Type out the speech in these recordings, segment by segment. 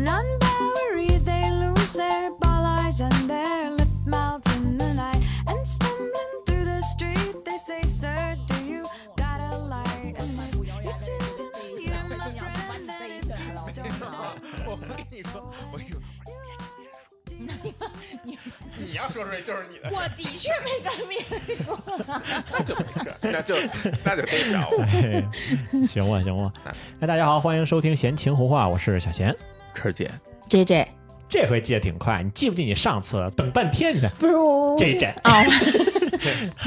One on Bowery, they lose their ball eyes and their lip mouths in the night. And stumbling through the street, they say, Sir, do you got a light? And if you do, then you're my friend. And if you don't, 我跟你说，我跟你说，你要说出来就是你的，我的确没跟别人说。那就没事，那就那就代表我。嘿行吧，行吧。哎，大家好，欢迎收听闲情胡话，我是小贤。晨姐，J J 这回记得挺快，你记不记你上次等半天呢不是我 J J 啊，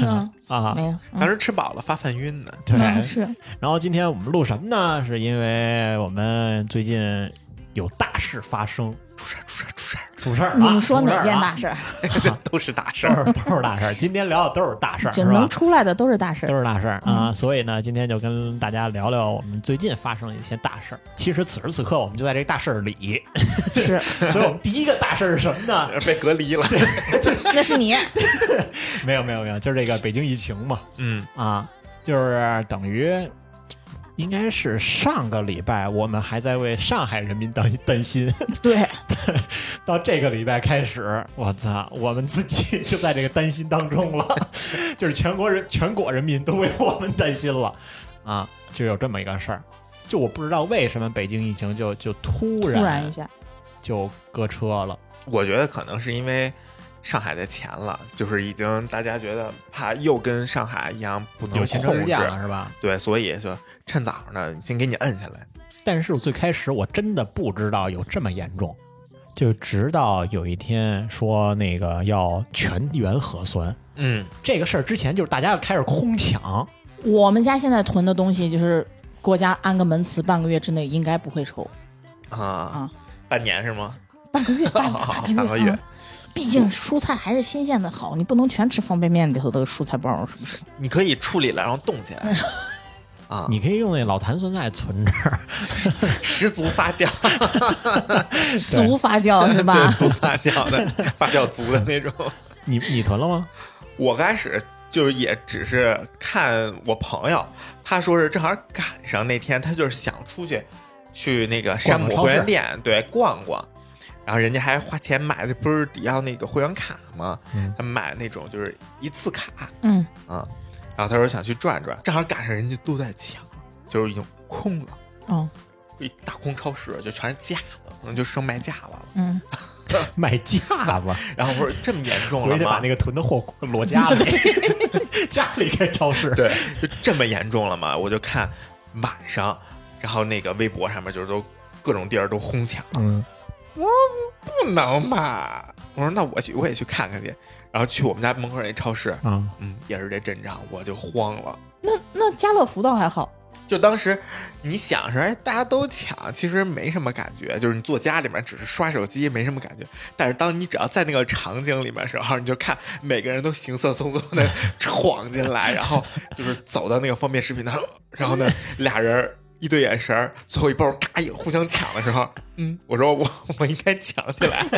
嗯，啊？没有，当时吃饱了发犯晕呢。对，嗯是。然后今天我们录什么呢？是因为我们最近有大事发生，出事出事出事儿，出事儿了。你们说哪件大事儿？都是大事都儿。是都是大事儿，今天聊的都是大事儿，就是能？出来的都是大事儿。都是大事儿啊，所以呢，今天就跟大家聊聊我们最近发生的一些大事儿。其实此时此刻，我们就在这大事儿里，是，所以我们第一个大事儿是什么呢？被隔离了，那是你。没有没有没有，就是这个北京疫情嘛，嗯，啊，就是等于应该是上个礼拜我们还在为上海人民担担心，对，到这个礼拜开始，我操，我们自己就在这个担心当中了，就是全国人全国人民都为我们担心了。啊，就有这么一个事儿。就我不知道为什么北京疫情就就突然突然一下，就搁车了，我觉得可能是因为上海的钱了，就是已经大家觉得怕又跟上海一样不能有前车之控制。鉴，了是吧？对，所以就趁早呢，先给你摁下来。但是我最开始我真的不知道有这么严重，就直到有一天说那个要全员核酸嗯，这个事儿之前，就是大家要开始空抢，我们家现在囤的东西就是国家安个门磁，半个月之内应该不会抽，啊啊，半年是吗？半个月，半 半个月半个月。啊毕竟蔬菜还是新鲜的好，你不能全吃方便面里头的蔬菜包，是不是？你可以处理了，然后冻起来。啊，你可以用那老坛酸菜存着，十足发酵，足发酵是吧？对，足发酵的，发酵足的那种。你你囤了吗？我开始就是也只是看我朋友，他说是正好赶上那天，他就是想出去去那个山姆会员店对逛逛，然后人家还花钱买的不是得要那个会员卡吗？嗯。他买那种就是一次卡。嗯，啊，然后他说想去转转，正好赶上人家都在抢，就是已经空了。哦，一大空超市就全是架子，可能就剩卖架子了。嗯，卖架子，然后我说这么严重了吗回去把那？个囤的货 摞家里，家里开超市。对，就这么严重了吗？我就看晚上，然后那个微博上面就是都各种地儿都哄抢，嗯，不能吧？我说那我去，我也去看看去。然后去我们家门口那超市，嗯，嗯，也是这阵仗，我就慌了。那那家乐福倒还好，就当时你想是，哎，大家都抢，其实没什么感觉，就是你坐家里面只是刷手机，没什么感觉。但是当你只要在那个场景里面的时候，你就看每个人都行色匆匆的闯进来，然后就是走到那个方便食品那儿，然后呢，俩人一对眼神，最后一包咔一互相抢的时候，嗯，我说我我应该抢起来，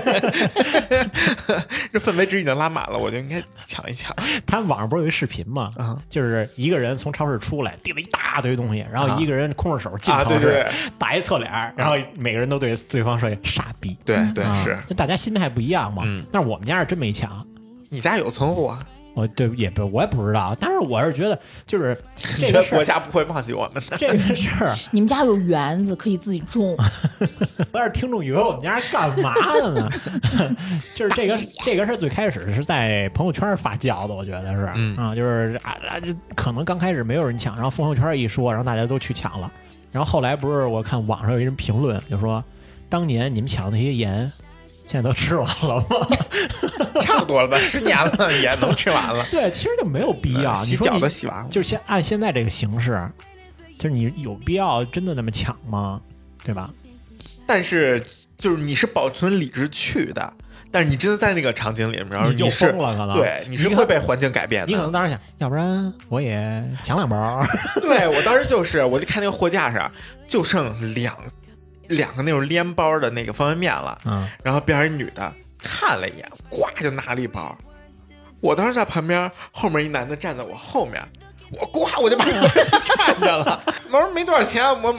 这氛围值已经拉满了，我就应该抢一抢他网上不是有一视频吗？啊就是一个人从超市出来，递了一大堆东西，然后一个人空着手进啊！超市，对对对打一侧脸，然后每个人都对对方说傻逼。对对啊是，就大家心态不一样嘛。嗯但是我们家是真没抢，你家有存货啊？我对也不我也不知道，但是我是觉得就是你觉得这个国家不会忘记我们的？这个事儿，你们家有园子可以自己种，但是听众以为我们家是干嘛的呢？就是这个这个事儿最开始是在朋友圈发酵的，我觉得是，嗯啊，就是啊啊，这可能刚开始没有人抢，然后朋友圈一说，然后大家都去抢了，然后后来不是我看网上有一人评论就说，当年你们抢那些盐，现在都吃完了吗？差不多了吧，十年了 也能吃完了。对，其实就没有必要，你洗脚都洗完了，就是现按现在这个形式，就是你有必要真的那么抢吗？对吧？但是就是你是保存理智去的，但是你真的在那个场景里面，然后你就是疯了，可能对，你是可会被环境改变的。你可能当时想，要不然我也抢两包。对我当时就是，我就看那个货架上就剩两两个那种连包的那个方便面了，嗯，然后边上一女的看了一眼，呱就拿了一包。我当时在旁边，后面一男的站在我后面，我呱我就把我 站着了。我说没多少钱，我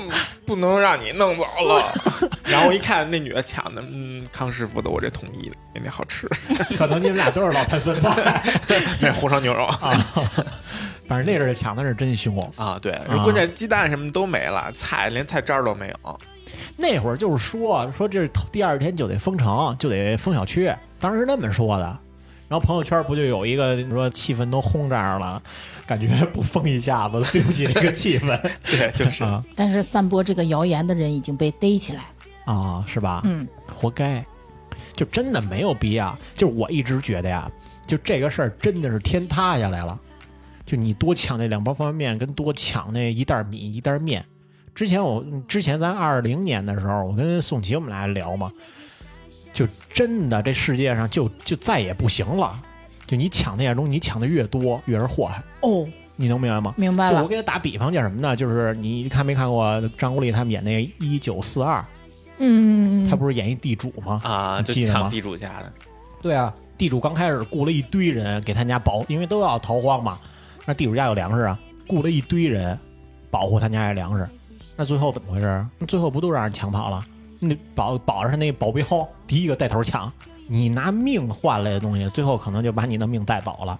不能让你弄走了。然后我一看那女的抢的，嗯，康师傅的我这同意的，那那好吃，可能你们俩都是老坛酸菜那是红烧牛肉啊。反正那阵儿抢的是真凶。啊。对，关键鸡蛋什么都没了，菜连菜渣儿都没有。那会儿就是说说这第二天就得封城，就得封小区，当时是那么说的。然后朋友圈不就有一个说气氛都轰这样了，感觉不封一下子对不起这个气氛 对，就是啊但是散播这个谣言的人已经被逮起来。啊，是吧？嗯，活该，就真的没有必要。就是我一直觉得呀，就这个事儿真的是天塌下来了。就你多抢那两包方便面，跟多抢那一袋米一袋面。之前我之前咱二零年的时候，我跟宋琦我们俩聊嘛，就真的这世界上就就再也不行了。就你抢那些东西，你抢的越多，越是祸害。哦，你能明白吗？明白了。我给他打比方叫什么呢？就是你看没看过张国立他们演那个《一九四二》，嗯，他不是演一地主吗？啊，就抢地主家的，对啊，地主刚开始雇了一堆人给他家保，因为都要逃荒嘛。那地主家有粮食啊，雇了一堆人保护他家的粮食。那最后怎么回事？那最后不都让人抢跑了？那保保着他那保镖第一个带头抢，你拿命换来的东西，最后可能就把你的命带走了。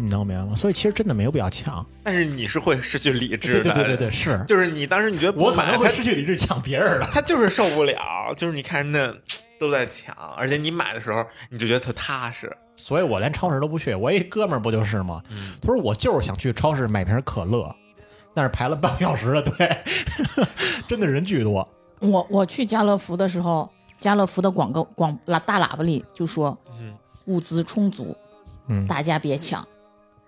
你能明白吗？所以其实真的没有必要抢。但是你是会失去理智的，对对对对对，是就是你当时你觉得我可能会失去理智抢别人的。他就是受不了，就是你看人家都在抢，而且你买的时候你就觉得特踏实，所以我连超市都不去。我一哥们儿不就是吗？嗯他说我就是想去超市买瓶可乐，但是排了半个小时的队，真的人巨多。我我去家乐福的时候，家乐福的广告广喇大喇叭里就说嗯物资充足，嗯大家别抢，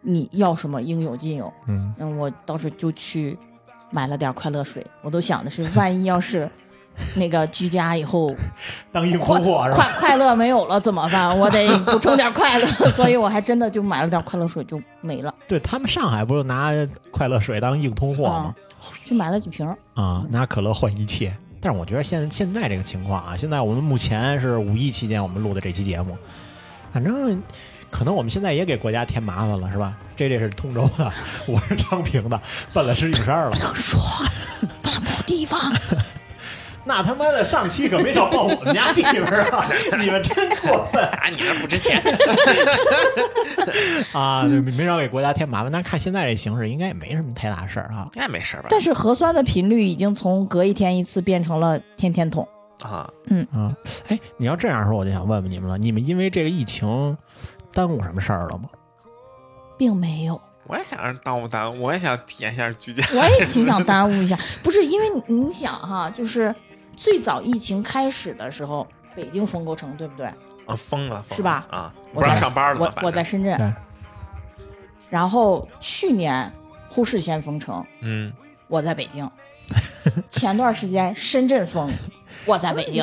你要什么应有尽有。嗯，嗯，我当时就去买了点快乐水，我都想的是，万一要是 那个居家以后 当硬快通货？快快乐没有了怎么办？我得补充点快乐，所以我还真的就买了点快乐水就没了，对他们上海不是拿快乐水当硬通货吗？就买了几瓶儿。啊，拿可乐换一切。但是我觉得现现在这个情况啊，现在我们目前是五一期间我们录的这期节目，反正可能我们现在也给国家添麻烦了，是吧？这这是通州的，我是昌平的，奔了十几十二了不。能说，不能报地方。那他妈的上期可没少报我们家地方啊！你们真过分啊，你们不值钱，啊！没没少给国家添麻烦。但是看现在这形势，应该也没什么太大事儿啊。应该没事吧？但是核酸的频率已经从隔一天一次变成了天天捅。啊，嗯啊，哎，你要这样说，我就想问问你们了：你们因为这个疫情耽误什么事儿了吗？并没有，我也想让耽误耽误，我也想体验一下居家，我也挺想 耽误一下。不是因为你你想哈，就是最早疫情开始的时候，北京封过城，对不对？啊，封了，疯了是吧啊，不在上班了，我我在深圳，然后去年呼市先封城，嗯，我在北京。前段时间深圳封，我在北京，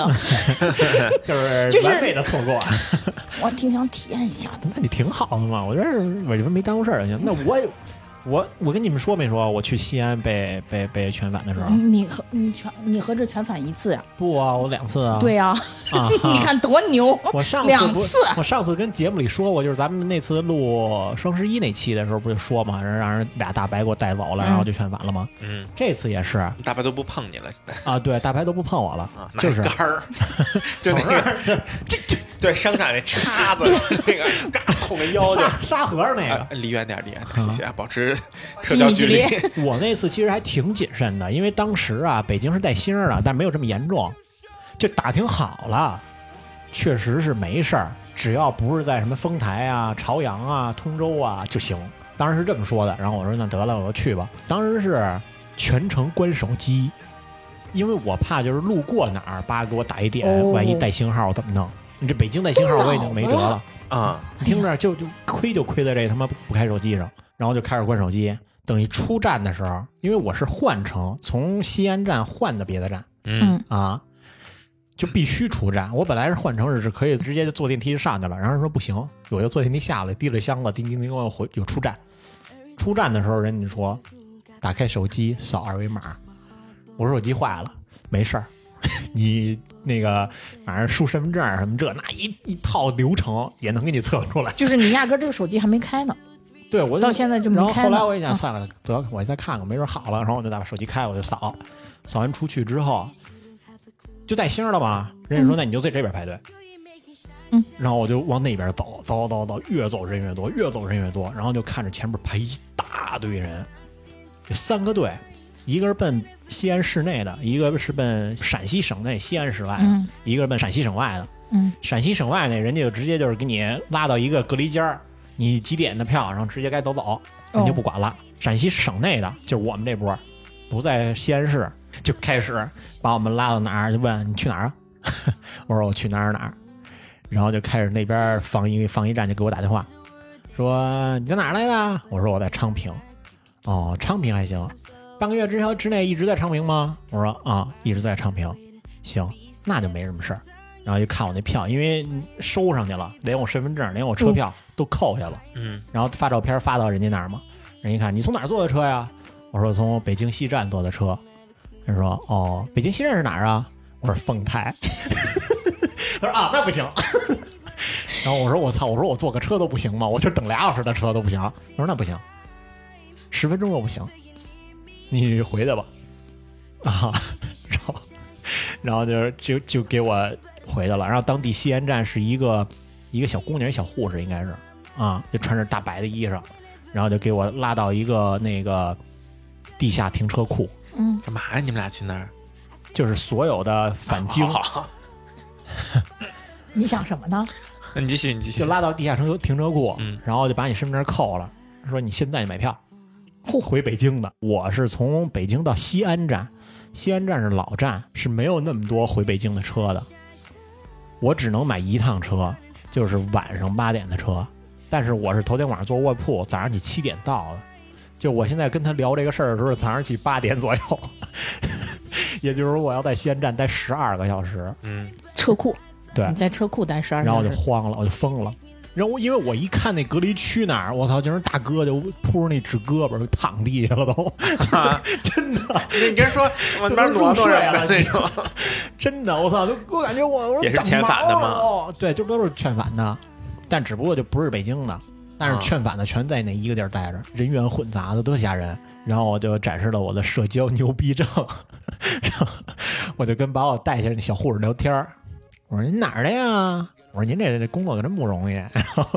就是就是完美的错过。我挺想体验一下的。那你挺好的嘛，我觉得我这没耽误事儿就行。那我也我我跟你们说没说，我去西安被被被全返的时候？你和你全你合着全返一次呀？不啊，我两次啊。对呀、啊，你看多牛！我上次两次我上次跟节目里说过，就是咱们那次录双十一那期的时候，不就说嘛，让让人俩大白给我带走了，嗯然后就全返了吗？嗯，这次也是大白都不碰你了，现 在啊，对，大白都不碰我了，啊，就是一杆儿，就那个这这对生产那叉子那个，嘎捅个腰就。沙沙盒那啊个。离远点，离远点，谢谢啊，保持社交距离 离。我那次其实还挺谨慎的，因为当时啊，北京是带星儿的，但没有这么严重，就打听好了，确实是没事儿，只要不是在什么丰台啊、朝阳啊、通州啊就行。当时是这么说的，然后我说那得了，我就去吧。当时是全程关手机，因为我怕就是路过哪儿，叭给我打一点，哦万一带星号怎么弄？你这北京带信号我已经没辙了。啊，你听着就就亏就亏在这他妈不不开手机上，然后就开始关手机。等于出站的时候，因为我是换乘，从西安站换的别的站嗯啊，就必须出站。我本来是换乘是是可以直接就坐电梯就上去了，然后人说不行，我就坐电梯下来，提着箱子叮叮叮我回又出站。出站的时候，人家说打开手机扫二维码，我说手机坏了，没事儿。你那个反正输身份证什么这那一一套流程也能给你测出来。就是你压根儿这个手机还没开呢。对我到现在就没然后开后来我一想，啊算了，得我再看看，没准好了。然后我就再把手机开，我就扫，扫完出去之后就带星儿了嘛。人家说嗯那你就在这边排队。嗯，然后我就往那边走，走走走，越走人越多，越走人越多。然后就看着前面排一大堆人，这三个队，一个是奔西安市内的，一个是奔陕西省内西安市外的，嗯一个是奔陕西省外的。嗯陕西省外那人家就直接就是给你拉到一个隔离间儿，你几点的票，然后直接该走走，人就不管了。陕西省内的，就是我们这波，不在西安市，就开始把我们拉到哪儿，就问你去哪儿啊？我说我去哪儿哪儿，然后就开始那边防疫防疫站就给我打电话，说你在哪儿来的？我说我在昌平。哦，昌平还行，半个月之后之内一直在昌平吗？我说啊，一直在昌平。行，那就没什么事儿。然后就看我那票，因为收上去了，连我身份证、连我车票都扣下了。嗯，然后发照片发到人家那儿嘛，人一看你从哪儿坐的车呀？我说从北京西站坐的车。人说哦，北京西站是哪儿啊？我说丰台。他说啊，那不行。然后我说我操，我说我坐个车都不行吗？我就等俩小时的车都不行。他说那不行，十分钟都不行，你回去吧。啊，然后然后就就就给我回去了。然后当地吸烟站是一个一个小姑娘，一小护士应该是啊，就穿着大白的衣裳，然后就给我拉到一个那个地下停车库，嗯，干嘛呀？你们俩去那儿？就是所有的返京好好好 你想什么呢？那 你继续，你继续。就拉到地下停车停车库，嗯然后就把你身份证扣了，说你现在买票，回北京的。我是从北京到西安站，西安站是老站，是没有那么多回北京的车的，我只能买一趟车，就是晚上八点的车。但是我是头天晚上坐卧铺，早上起七点到的。就我现在跟他聊这个事儿的时候，早上起八点左右，也就是说我要在西安站待十二个小时。嗯，车库，对你在车库待十二然后我就，慌了，我就疯了。然后我因为我一看那隔离区那儿，我操，就是大哥就扑着那纸胳膊就躺地下了都，啊，真的。你说往那边挪挪了那种，真的，我操，就我感觉我我也是遣返的吗？长毛了都。对，就都是劝返的，但只不过就不是北京的，但是啊。劝返的全在那一个地儿待着，人员混杂的多吓人。然后我就展示了我的社交牛逼症，然后我就跟把我带下来那小护士聊天儿。我说你哪儿的呀？我说您这这工作可真不容易，然后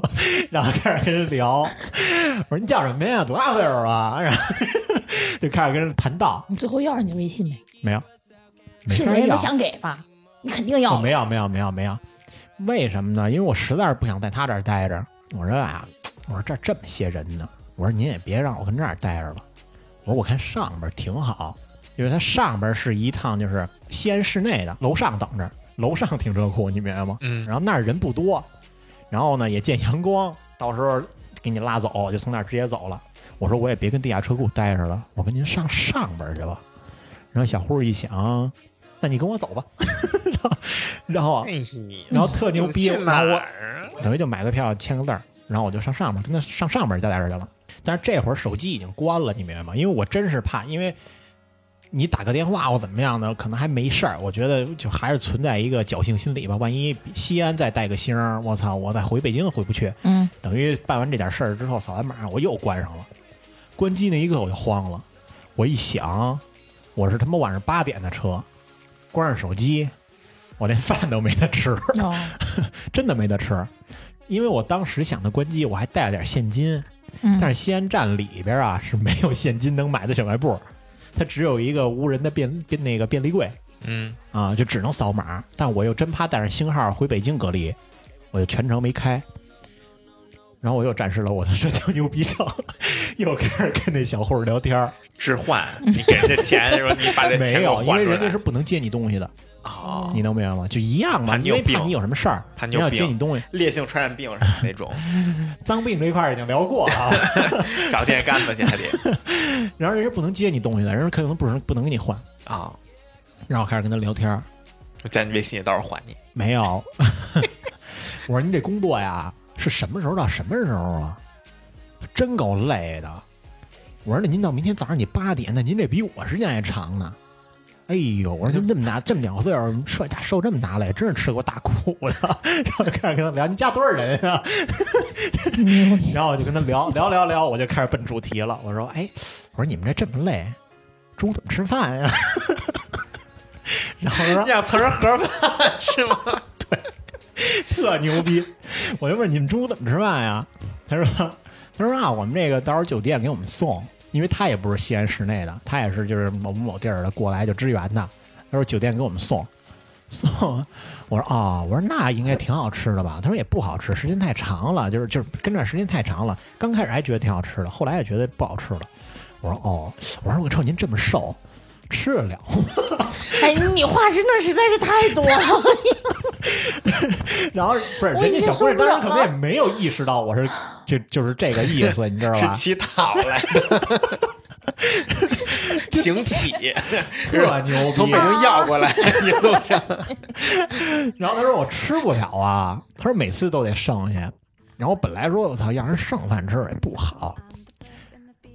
然后开始跟人聊，我说您叫什么呀？多大岁数啊？然后就开始跟人谈道，你最后要上你微信没？没有，是人也没想给吧？你肯定要哦，没有没有没有没有，为什么呢？因为我实在是不想在他这儿待着。我说啊，我说这儿这么些人呢，我说您也别让我跟这儿待着了。我说我看上边挺好，因为它上边是一趟就是西安市内的，楼上等着，楼上停车库，你明白吗？嗯，然后那儿人不多，然后呢也见阳光，到时候给你拉走，就从那儿直接走了。我说我也别跟地下车库待着了，我跟您上上边去吧。然后小护士一想，那你跟我走吧。然后，然后特牛逼，去哪然后我？等于就买个票签个字儿，然后我就上上面跟他上上边待着去了。但是这会儿手机已经关了，你明白吗？因为我真是怕，因为你打个电话或怎么样的，可能还没事儿。我觉得就还是存在一个侥幸心理吧。万一西安再带个星儿，我操，我再回北京回不去。嗯，等于办完这点事儿之后，扫完码我又关上了。关机那一刻我就慌了，我一想，我是他妈晚上八点的车，关上手机，我连饭都没得吃。哦，真的没得吃，因为我当时想的关机，我还带了点现金，嗯，但是西安站里边啊是没有现金能买的小卖部，它只有一个无人的便便那个便利柜嗯，啊，就只能扫码。但我又真怕带上星号回北京隔离，我就全程没开。然后我又展示了我的社交牛逼照，又开始跟那小护士聊天儿。置换，你给人家钱，说你把这没有，因为人家是不能借你东西的，哦，你能明白吗？就一样嘛，怕你怕你有什么事儿，怕你有病接你东西。烈性传染病那种，脏病这一块儿已经聊过啊。找电线杆子去还得 然后人家不能接你东西的，人家可能不能不能给你换。啊，然后开始跟他聊天儿，我加你微信到时候还你。没有。我说您这工作呀，是什么时候到什么时候啊？真够累的。我说那您到明天早上你八点，那您这比我时间还长呢。哎呦，我说您这么大这么两岁数，受大受这么大累，真是吃过大苦的。然后就开始跟他聊，你家多少人啊？然后我就跟他聊 聊聊聊，我就开始奔主题了。我说，哎，我说你们这这么累，中午怎么吃饭呀？然后他说让词儿盒饭是吗？特牛逼，我就问你们中午怎么吃饭呀？他说他说啊，我们这个到时候酒店给我们送，因为他也不是西安市内的，他也是就是某某地儿的过来就支援的。他说酒店给我们送送，我说哦，我说那应该挺好吃的吧？他说也不好吃，时间太长了，就是就是跟这时间太长了。刚开始还觉得挺好吃的，后来也觉得不好吃了。我说哦，我说我瞅您这么瘦，吃得了吗？哎，你话真的实在是太多了。然后不是人家小姑娘当时可能也没有意识到我是 就就是这个意思，你知道吧？是乞讨来的，行乞，特牛逼！从北京要过来，一路上。然后他说我吃不了啊，他说每次都得剩下。然后我本来说我操，让人剩饭吃也不好。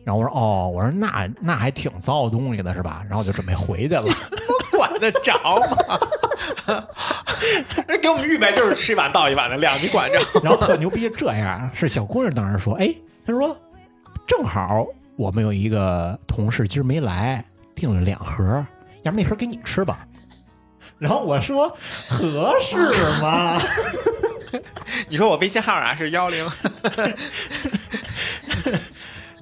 然后我说哦，我说那那还挺糟东西的是吧？然后我就准备回去了。管得着吗？人给我们预备就是吃一碗倒一碗的量，你管着？然后特牛逼，这样是小姑娘当时说，哎，她说正好我们有一个同事今儿没来，订了两盒，要不那盒给你吃吧。然后我说合适吗？你说我微信号啊是幺零，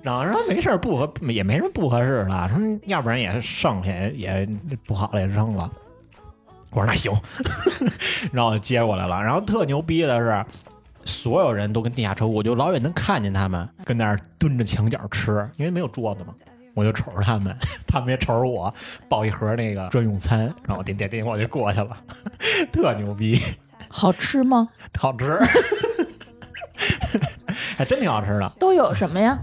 然后说没事儿不合也没什么不合适的，说要不然也剩下也不好了也扔了。我说那行，然后接过来了。然后特牛逼的是，所有人都跟地下车库，我就老远能看见他们跟那儿蹲着墙角吃，因为没有桌子嘛。我就瞅着他们，他们也瞅着我，抱一盒那个专用餐，然后我点点点我就过去了，特牛逼，好吃吗？好吃，还真挺好吃的。都有什么呀？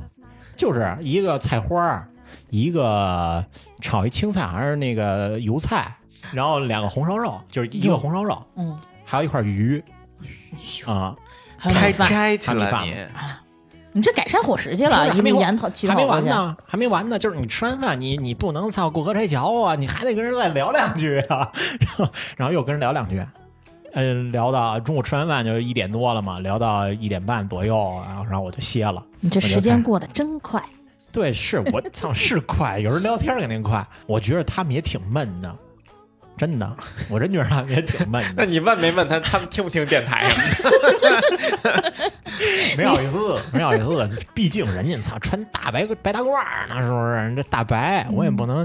就是一个菜花儿，一个炒一青菜，还是那个油菜，然后两个红烧肉，就是一个红烧肉，嗯，还有一块鱼啊，开还有米饭。斋去了米饭你。你这改善伙食去了，一还没完路研讨乞还没。完呢，还没完呢，就是你吃完饭，你你不能操过河拆桥啊，你还得跟人再聊两句啊，然后然后又跟人聊两句。呃，聊到中午吃完饭就一点多了嘛，聊到一点半左右，然后然后我就歇了。你这时间过得真快。对，是我操，是快，有人聊天肯定快。我觉得他们也挺闷的，真的，我真觉得他们也挺闷的 那，你问没问他，他们听不听电台呀？没好意思，没好意思。毕竟人家操穿大白白大褂儿呢，是不是？人这大白，我也不能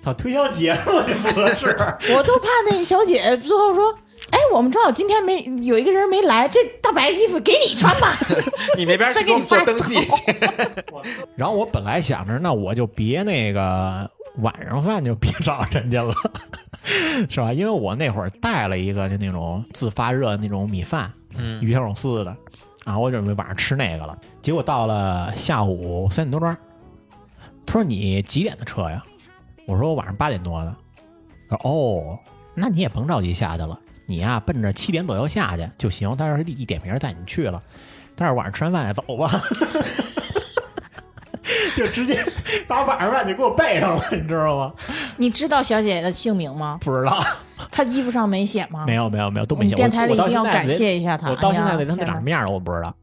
操推销节目也不合适。我都怕那小姐最后说：“哎，我们正好今天没有一个人没来，这大白衣服给你穿吧。你那边再给我们做登记去。然后我本来想着，那我就别那个晚上饭就别找人家了，是吧？因为我那会儿带了一个就那种自发热的那种米饭，嗯鱼香肉丝的，然后我准备晚上吃那个了。结果到了下午三点多钟，他说你几点的车呀？我说我晚上八点多的。他说哦，那你也甭着急下去了，你呀奔着七点左右下去就行。但是一点名带你去了，但是晚上吃完饭也走吧。就直接把晚上饭就给我备上了，你知道吗？”你知道小姐姐的姓名吗？不知道，她衣服上没写吗？没有没有没有都没写。电台里一定要感。谢一下她。我到现在哎呀连他们天哪长什么样的我不知道。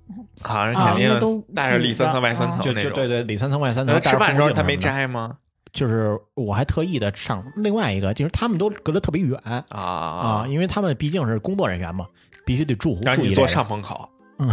好像啊肯定都定带着里三层外三层就那种。就对对，里三层外三层。那吃饭的时候她没摘吗？就是我还特意的上另外一个，就是他们都隔得特别远啊啊因为他们毕竟是工作人员嘛，必须得住让你坐注意这个上风口。嗯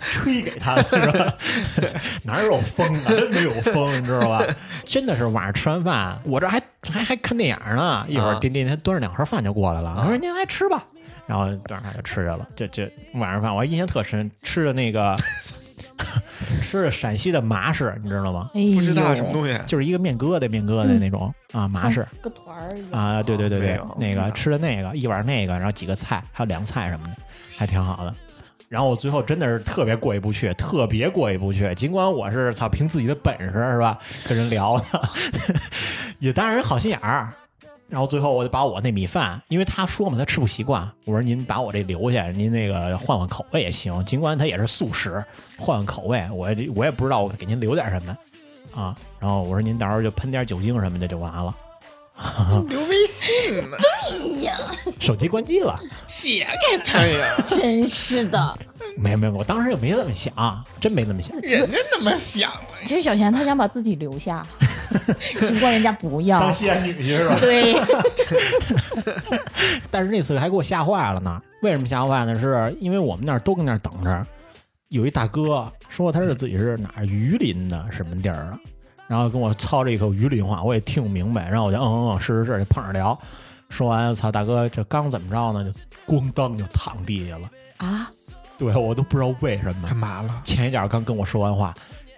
吹给他是吧？哪有风啊？真没有风，你知道吧？真的是晚上吃完饭，我这还还还看电影呢，一会儿啊丁丁他端着两盒饭就过来了，我说您来吃吧，然后端上就吃去了。这这晚上饭我还印象特深，吃的那个 吃的陕西的麻食，你知道吗？哎不知道什么东西。就是一个面疙瘩面疙瘩那种、啊麻食。个团儿啊，对对对对那个吃的那个一碗那个，然后几个菜，还有凉菜什么的，还挺好的。然后我最后真的是特别过意不去，特别过意不去。尽管我是操凭自己的本事是吧，跟人聊的，也当然人好心眼儿。然后最后我就把我那米饭，因为他说嘛，他吃不习惯，我说您把我这留下，您那个换换口味也行。尽管他也是素食，换换口味，我也我也不知道我给您留点什么啊。然后我说您到时候就喷点酒精什么的就完了。留微信呢，对呀，手机关机了，写给他呀，真是的。没有没有，我当时也没这么想，真没这么想。人家那么想的。其实小贤他想把自己留下，只不过人家不要当。仙女去是吧？对，但是那次还给我吓坏了呢。为什么吓坏呢？是因为我们那儿都跟那儿等着，有一大哥说他是自己是哪儿榆林的什么地儿啊，然后跟我操着一口榆林话，我也听不明白，然后我就嗯嗯嗯是是是，就碰着聊。说完，操大哥，这刚怎么着呢？就咣当就躺地下了。啊，对我都不知道为什么干。嘛了？前一脚刚跟我说完话，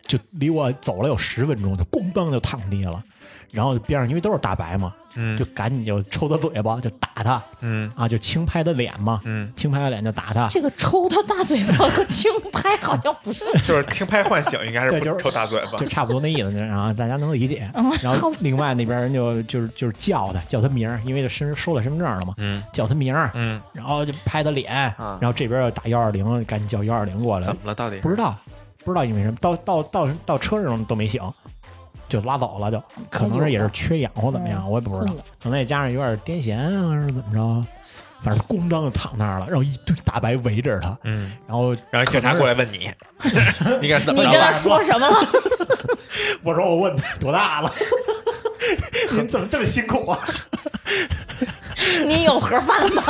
就离我走了有十分钟，就咣当就躺地下了。然后边上因为都是大白嘛，嗯就赶紧就抽他嘴巴，就打他嗯啊，就轻拍他脸嘛，嗯，轻拍他脸就打他。这个抽他大嘴巴和轻拍好像不是。就是轻拍唤醒，应该是 对就是不抽大嘴巴就。差不多那意思，然后大家能理解。嗯然后另外那边人就就是就是叫他叫他名儿，因为就身收了身份证了嘛，嗯叫他名儿，嗯，然后就拍他脸，啊然后这边要打幺二零，赶紧叫幺二零过来怎。么了？到底不知道，不知道因为什么，到到到到车上都没醒，就拉走了就，可能是也是缺氧或怎么样，我也不知道，可能也加上有点癫痫啊，还是怎么着，反正咣当就躺那儿了，然后一堆大白围着他，嗯，然后然后警察过来问你，你敢怎么？你跟他 说什么了？我说我问他多大了，您怎么这么辛苦啊？你有盒饭吗？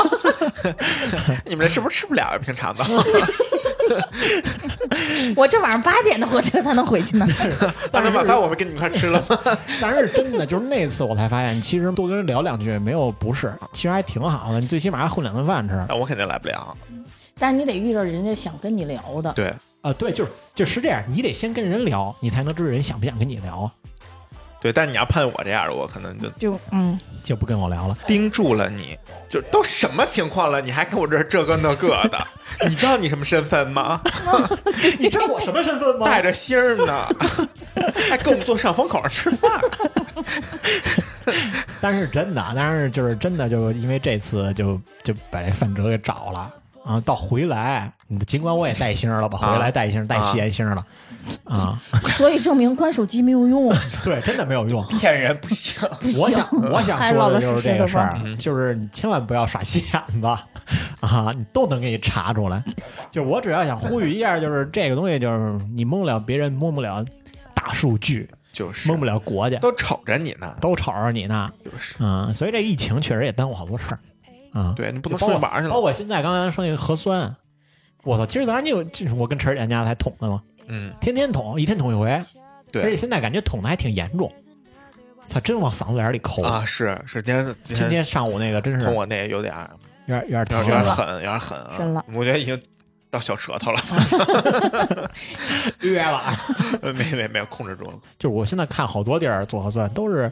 你们这是不是吃不了呀？平常的，我这晚上八点的火车才能回去呢。那那晚饭我们跟你们一块吃了吗？但是真的就是那次我才发现，其实多跟人聊两句没有不是，其实还挺好的，你最起码还混两顿饭吃。那我肯定来不了。但是你得遇着人家想跟你聊的。对，啊，对，就是就是这样，你得先跟人聊，你才能知道人想不想跟你聊，对，但你要碰我这样的，我可能就就嗯，就不跟我聊了。盯住了你，就都什么情况了，你还跟我这这个那个的，你知道你什么身份吗？你知道我什么身份吗？带着星儿呢，还跟我们坐上风口上吃饭。但是真的，但是就是真的，就因为这次就就把这范哲给找了啊，到回来，尽管我也带星了吧，啊回来带星带西安星了啊，所以证明关手机没有用，对，真的没有用。骗人不行，不行我想，我想说的就是。这个事儿，就是你千万不要耍心眼子 啊，你都能给你查出来。就是我只要想呼吁一下，就是这个东西，就是你蒙不了别人，蒙不了大数据，就是蒙不了国家，都瞅着你呢，都瞅着你呢。就是嗯，所以这疫情确实也耽误好多事儿啊。对你不能就包括出去玩去了包。括现在刚才说那个核酸，我操，今儿早上就就是我跟陈儿姐家才捅的嘛，嗯，天天捅，一天捅一回，对。而且现在感觉捅的还挺严重，操，真往嗓子眼儿里抠。啊，是是，今天今今天上午那个真是。有跟我那有点有点有点疼，有点狠，有点狠啊！深了。我觉得已经到小舌头了，约了。没没没有控制住了。就是我现在看好多地儿做核酸都是，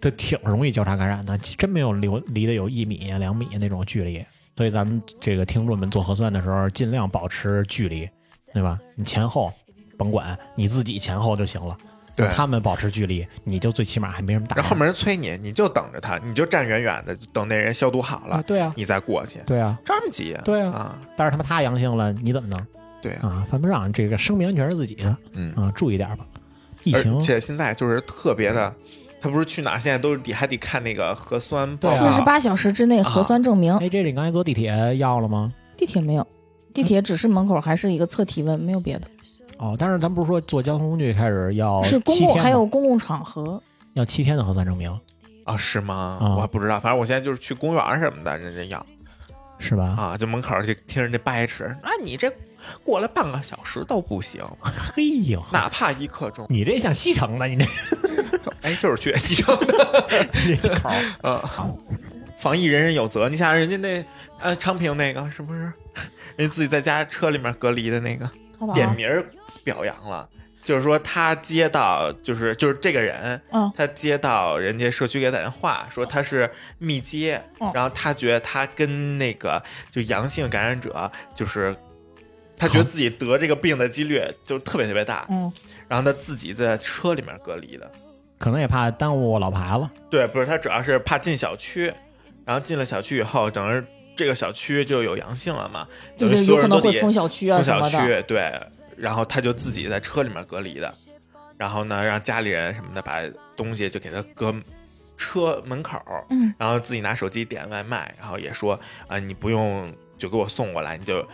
都挺容易交叉感染的，真没有离离得有一米两米那种距离。所以咱们这个听众们做核酸的时候，尽量保持距离，对吧？你前后甭管，你自己前后就行了。对他们保持距离，你就最起码还没什么打扰。然后后面人催你，你就等着他，你就站远远的，等那人消毒好了，啊，对啊，你再过去，对啊，着什么急啊？对啊啊，但是他妈他阳性了，你怎么弄对啊，啊？犯不上，这个生命安全是自己的嗯，啊，注意点吧。疫情而且现在就是特别的，他不是去哪儿，现在都是得还得看那个核酸报四十八小时之内核酸证明。哎，这你刚才坐地铁要了吗？地铁没有，地铁只是门口还是一个测体温，没有别的。哦，但是咱不是说坐交通工具开始要是公共，还有公共场合。要七天的核酸证明，啊？是吗？啊我还不知道，反正我现在就是去公园什么的，人家要是吧？啊，就门口去听人家掰扯，啊，你这过来半个小时都不行，嘿呦，哪怕一刻钟，你这像西城的，你这 哎，就是去西城的，你这口儿嗯，防疫人人有责。你想人家那呃昌平那个是不是？人家自己在家车里面隔离的那个，啊，点名表扬了，就是说他接到，就是就是这个人，嗯他接到人家社区给他打电话说他是密接，嗯然后他觉得他跟那个就阳性感染者就是。他觉得自己得这个病的几率就特别特别大，嗯，然后他自己在车里面隔离的。可能也怕耽误老牌子。对，不是他主要是怕进小区，然后进了小区以后，等于这个小区就有阳性了嘛，就等于是有可能会所有人都得封小区啊封小什么的。区，对，然后他就自己在车里面隔离的，然后呢，让家里人什么的把东西就给他搁车门口，嗯，然后自己拿手机点外卖，然后也说啊、你不用就给我送过来，你就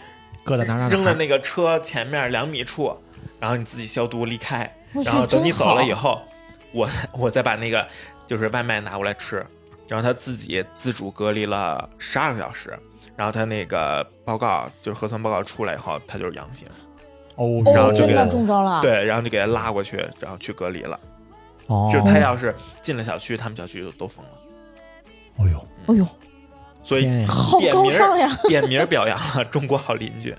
搁在哪儿哪儿哪儿扔在那个车前面两米处，然后你自己消毒离开，然后等你走了以后，我我再把那个就是外卖拿过来吃，然后他自己自主隔离了十二个小时，然后他那个报告就是核酸报告出来以后，他就是阳性，哦，哦，然后就给真的中招了。，对，然后就给他拉过去，然后去隔离了。哦，就是他要是进了小区，他们小区就都封了，哦呦，哎呦，所以好点名高尚呀！点名表扬了中国好邻居。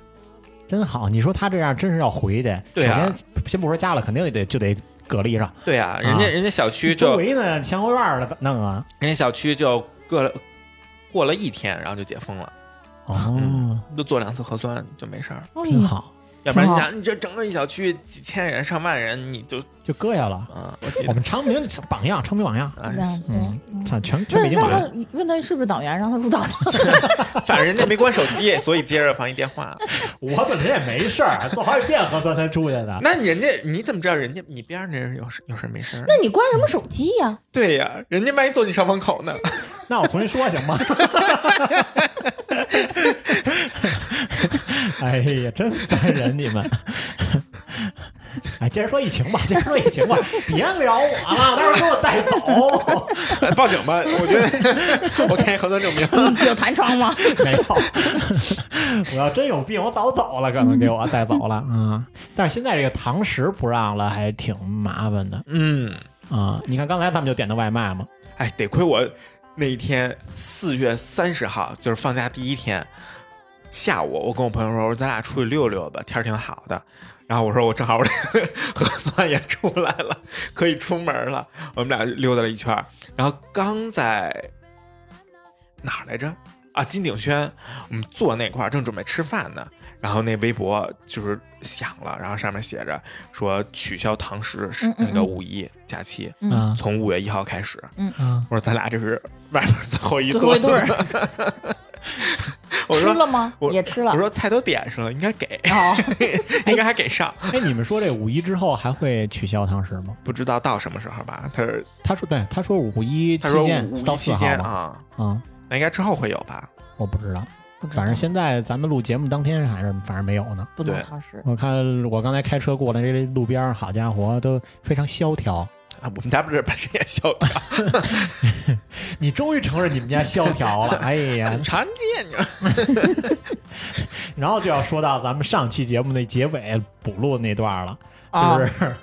真好！你说他这样真是要回去，对啊首先先不说家了，肯定得就得隔离上。对啊，人家、啊人家小区周就围呢，前后院儿的弄啊。人家小区就过了过了一天，然后就解封了，哦，就做两次核酸就没事儿。哎呀，真好，要不然你想，你这整个一小区几千人、上万人，你就就搁下了。嗯，我记得我们昌平榜样，昌平榜样。啊，这样子嗯，操，全全北问让他京榜样。问他是不是党员，让他入党吗？反正人家没关手机，所以接着防疫电话。我本身也没事儿，做好几遍核酸才出去的。那人家你怎么知道人家你边上那人有事有事没事儿？那你关什么手机呀？对呀，人家万一坐你上风口呢？那我重新说行吗？哎呀，真烦人你们！哎，接着说疫情吧，接着说疫情吧，别聊我了，到时候给我带走。报警吧！我觉得我看一核酸证明。有弹窗吗？没有，我要真有病，我早走了，可能给我带走了。嗯，但是现在这个堂食不让了，还挺麻烦的嗯，啊、你看刚才他们就点的外卖嘛，哎，得亏我那一天四月三十号，就是放假第一天下午，我跟我朋友说，我说咱俩出去溜溜吧，天儿挺好的。然后我说我正好我这 核酸也出来了，可以出门了。我们俩溜达了一圈，然后刚在哪儿来着？啊，金鼎轩，我们坐那块儿正准备吃饭呢，然后那微博就是响了，然后上面写着说取消堂食是嗯嗯嗯那个五一假期，嗯啊从五月一号开始。嗯，我说咱俩这是外面最后一最后一顿顿儿。我说吃了吗？我也吃了我。说菜都点上了，应该给，哦，应该还给上。哎，你们说这五一之后还会取消堂食吗？不知道到什么时候吧？他他说对，他说五一期他说间五一到四号期间，啊，啊，那应该之后会有吧？我不知道，反正现在咱们录节目当天还是反正没有呢。不能对堂食。我看我刚才开车过来这路边，好家伙，都非常萧条。啊，我们家不是本身也萧条，你终于承认你们家萧条了，哎呀！常见呀。然后就要说到咱们上期节目那结尾补录那段了，啊就是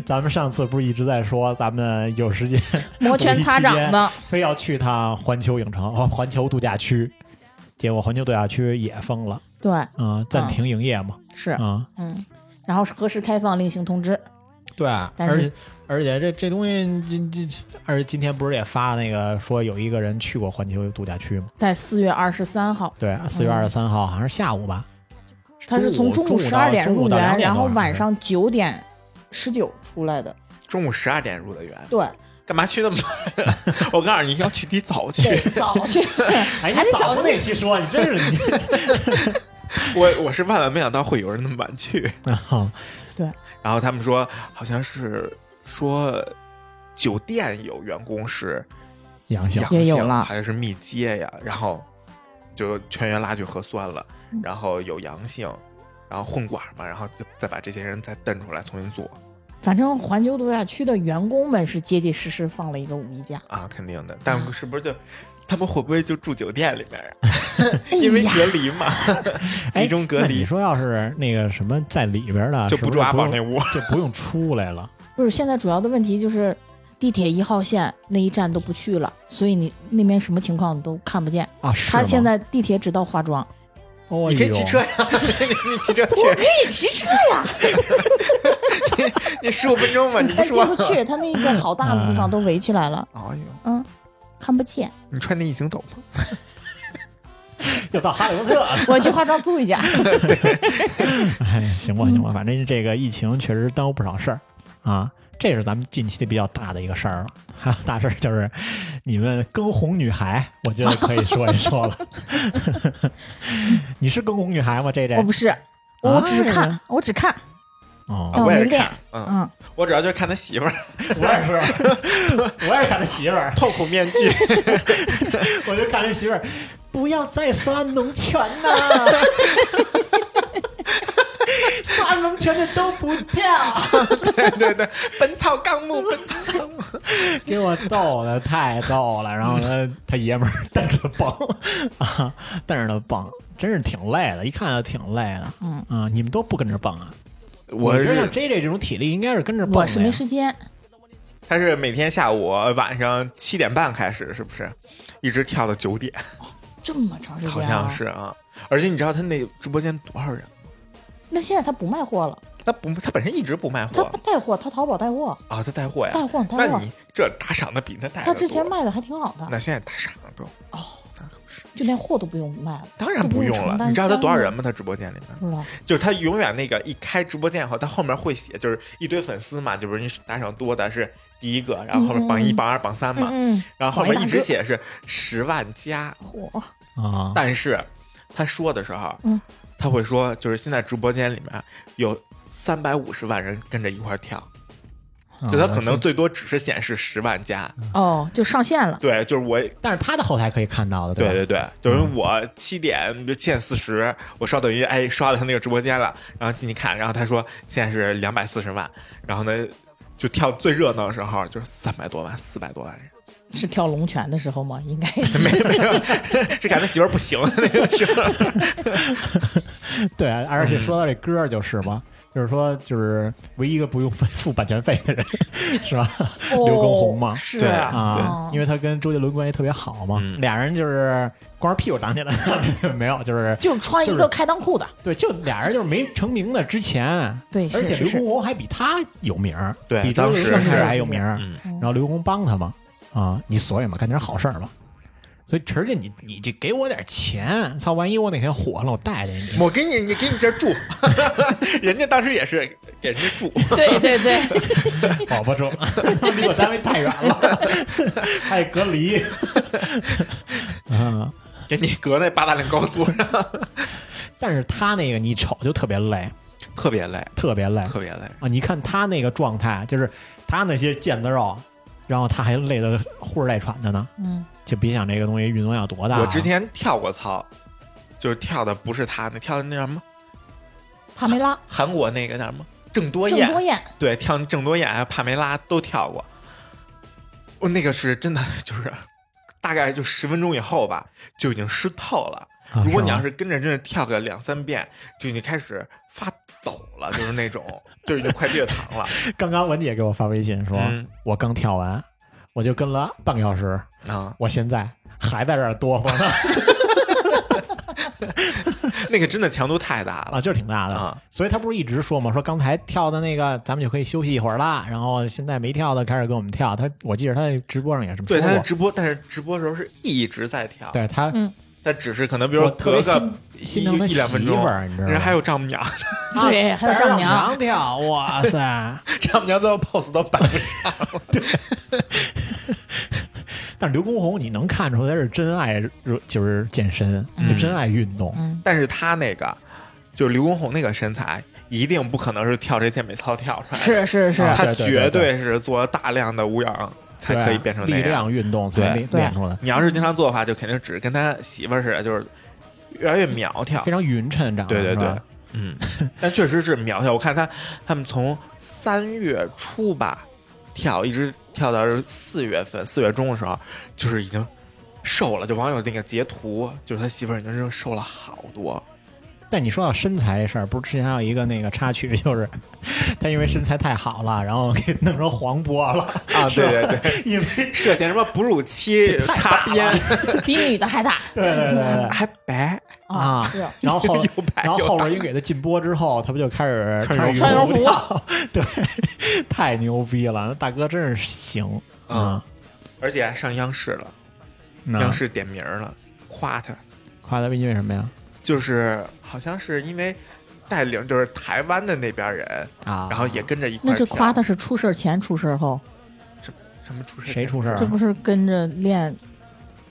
咱们上次不是一直在说咱们有时间摩拳擦掌的，非要去趟环球影城、哦环球度假区，结果环球度假区也封了对，啊、暂停营业嘛是，啊、嗯，然后何时开放另行通知。对，啊但是而且这这东西这这，而且今天不是也发那个说有一个人去过环球度假区吗？在四月二十三号，对，四月二十三号好像是下午吧，他是从中午十二点入园，然后晚上九点十九出来的。中午十二点入的园，对，干嘛去那么晚？我告诉你，要去得早去。对，早去，哎，还得早那期说，你真是你。我我是万万没想到会有人那么晚去。对然后他们说，好像是说酒店有员工是阳性阳性，也有了还是密接呀？然后就全员拉去核酸了，嗯然后有阳性，然后混管嘛，然后就再把这些人再蹬出来重新做反正环球度假区的员工们是结结实实放了一个五一假。啊，肯定的。但是不是就他们会不会就住酒店里面呀？哎因为，隔离嘛，哎集中隔离那你说要是那个什么在里边的，就不住阿宝那屋。就不用出来了。不是，现在主要的问题就是地铁一号线那一站都不去了，所以你那边什么情况都看不见。啊，是他现在地铁只到化妆，哦你可以骑车呀，你骑车去，可以骑车呀，你十五分钟吧，你不但进不去，他那个好大的地方都围起来了，哎呦，嗯，看不见。你穿那隐形斗篷，又到哈利波特了。我去化妆租一家，哎，行吧行吧，反正这个疫情确实耽误不少事儿啊。这是咱们近期的比较大的一个事儿了。还有大事儿就是你们更红女孩，我觉得可以说一说了。你是更红女孩吗？这这我不是，我只是看，我只看，哦我也是看，嗯，嗯，我主要就是看他媳妇儿 我也是，我也是看他媳妇儿，痛苦面具，我就看他媳妇儿，不要再刷农泉呐、耍弄拳的都不跳，对对对，《本草纲目》，《本草纲目》，给我逗的太逗了。然后他他爷们儿蹬着蹦 啊，蹬着他蹦，真是挺累的，一看就挺累的。嗯啊，你们都不跟着蹦啊？我觉得像是 J J 这种体力应该是跟着蹦。我是没时间，他是每天下午晚上七点半开始，是不是？一直跳到九点，这么长时间、啊，好像是。啊。而且你知道他那直播间多少人？那现在他不卖货了，他不，他本身一直不卖货。他不带货，他淘宝带货，啊，他带货呀。带货带货。那你这打赏的比那带的他之前卖的还挺好的，那现在打赏了都哦，那可不是，就连货都不用卖了，当然不不用了。用你知道他多少人吗？他直播间里面，不知道。就是他永远那个一开直播间以后，他后面会写，就是一堆粉丝嘛，就是你打赏多的是第一个，然后后面榜一、榜二、榜三嘛，嗯嗯，然后后面一直写是十万加，嚯，啊，但是他说的时候，嗯他会说，就是现在直播间里面有三百五十万人跟着一块儿跳，就他可能啊最多只是显示十万加。哦，就上线了。对，就是我，但是他的后台可以看到的，吧？对对对，等于我七点比如七点四十，我刷抖音，哎，刷到他那个直播间了，然后进去看，然后他说现在是两百四十万，然后呢，就跳最热闹的时候就是三百多万、四百多万人，是跳龙泉的时候吗？应该 是。没没有，是感觉媳妇儿不行的那个时候。对，而嗯且说到这歌儿就是嘛，就是说就是唯一一个不用付付版权费的人，是吧？刘畊宏嘛哦，是对啊，因为他跟周杰伦关系特别好嘛，嗯俩人就是光着屁股长起来的，没有，就是就是穿一个开裆裤的，对，就俩人就是没成名的之前，对，而且刘畊宏还比他有名儿，对比周当时杰伦甚至还有名然后刘畊宏帮他嘛，啊，你所以嘛，干点好事儿嘛。所以陈儿姐，你你就给我点钱，操！万一我哪天火了，我带着你。我给你，你给你这儿住，人家当时也是给人家住，对对对，保不住，离我单位太远了，还得隔离。啊，给你隔那八达岭高速上，但是他那个你瞅就特别累，特别累，特别累特别累。啊！你看他那个状态，就是他那些腱子肉，然后他还累得呼哧带喘的呢，嗯，就别想这个东西运动量多大了。我之前跳过操，就是跳的不是他那，跳的那什么？帕梅拉、韩国那个叫什么？郑多燕，郑多燕，对，跳郑多燕还有帕梅拉都跳过。我那个是真的，就是大概就十分钟以后吧，就已经湿透了。啊如果你要是跟着真的跳个两三遍，就已经开始发抖了，就是那种，就已经快低血糖了。刚刚文姐给我发微信说，嗯我刚跳完，我就跟了半个小时，啊，我现在还在这儿哆嗦呢 那个真的强度太大啊，了。就是挺大的。啊所以他不是一直说嘛，说刚才跳的那个，咱们就可以休息一会儿啦。然后现在没跳的开始跟我们跳。他我记得他在直播上也这么说对，他过。直播，但是直播的时候是一直在跳，对他，嗯他只是可能比如我说隔个特别心心疼他一一两分钟妇儿，你知道吗？人还有丈母娘，对，还有丈母娘，娘跳，哇塞！丈母娘最后 pose 都摆不上。但是刘畊宏，你能看出他是真爱，就是健身，就真爱运动。嗯，但是他那个，就是刘畊宏那个身材，一定不可能是跳这健美操跳出来的，是是是，啊他对对绝对对是做了大量的无氧才可以变成。力量运动才对练练出来，你要是经常做的话，就肯定只跟他媳妇儿似的，就是越来越苗条非。常匀称长得。对对对，嗯，但确实是苗条。我看他他们从三月初吧跳，一直跳到四月份，四月中的时候，就是已经瘦了。就网友那个截图，就是他媳妇儿已经是瘦了好多。但你说到身材这事儿，不是之前还有一个那个插曲，就是他因为身材太好了，然后给弄成黄渤了啊，对对对，因为涉嫌什么哺乳期擦边，比女的还大对对对对还白，啊是然后后 又白然后后边一给他禁播之后，他不就开始穿羽绒服服跳？对，太牛逼了，那大哥真是行啊！而且还上央视了，央视点名了，夸他，夸他因为什么呀？就是好像是因为带领就是台湾的那边人，啊，然后也跟着一块儿那这夸他是出事儿前出事儿后，什么出事？谁出事儿这不是跟着练，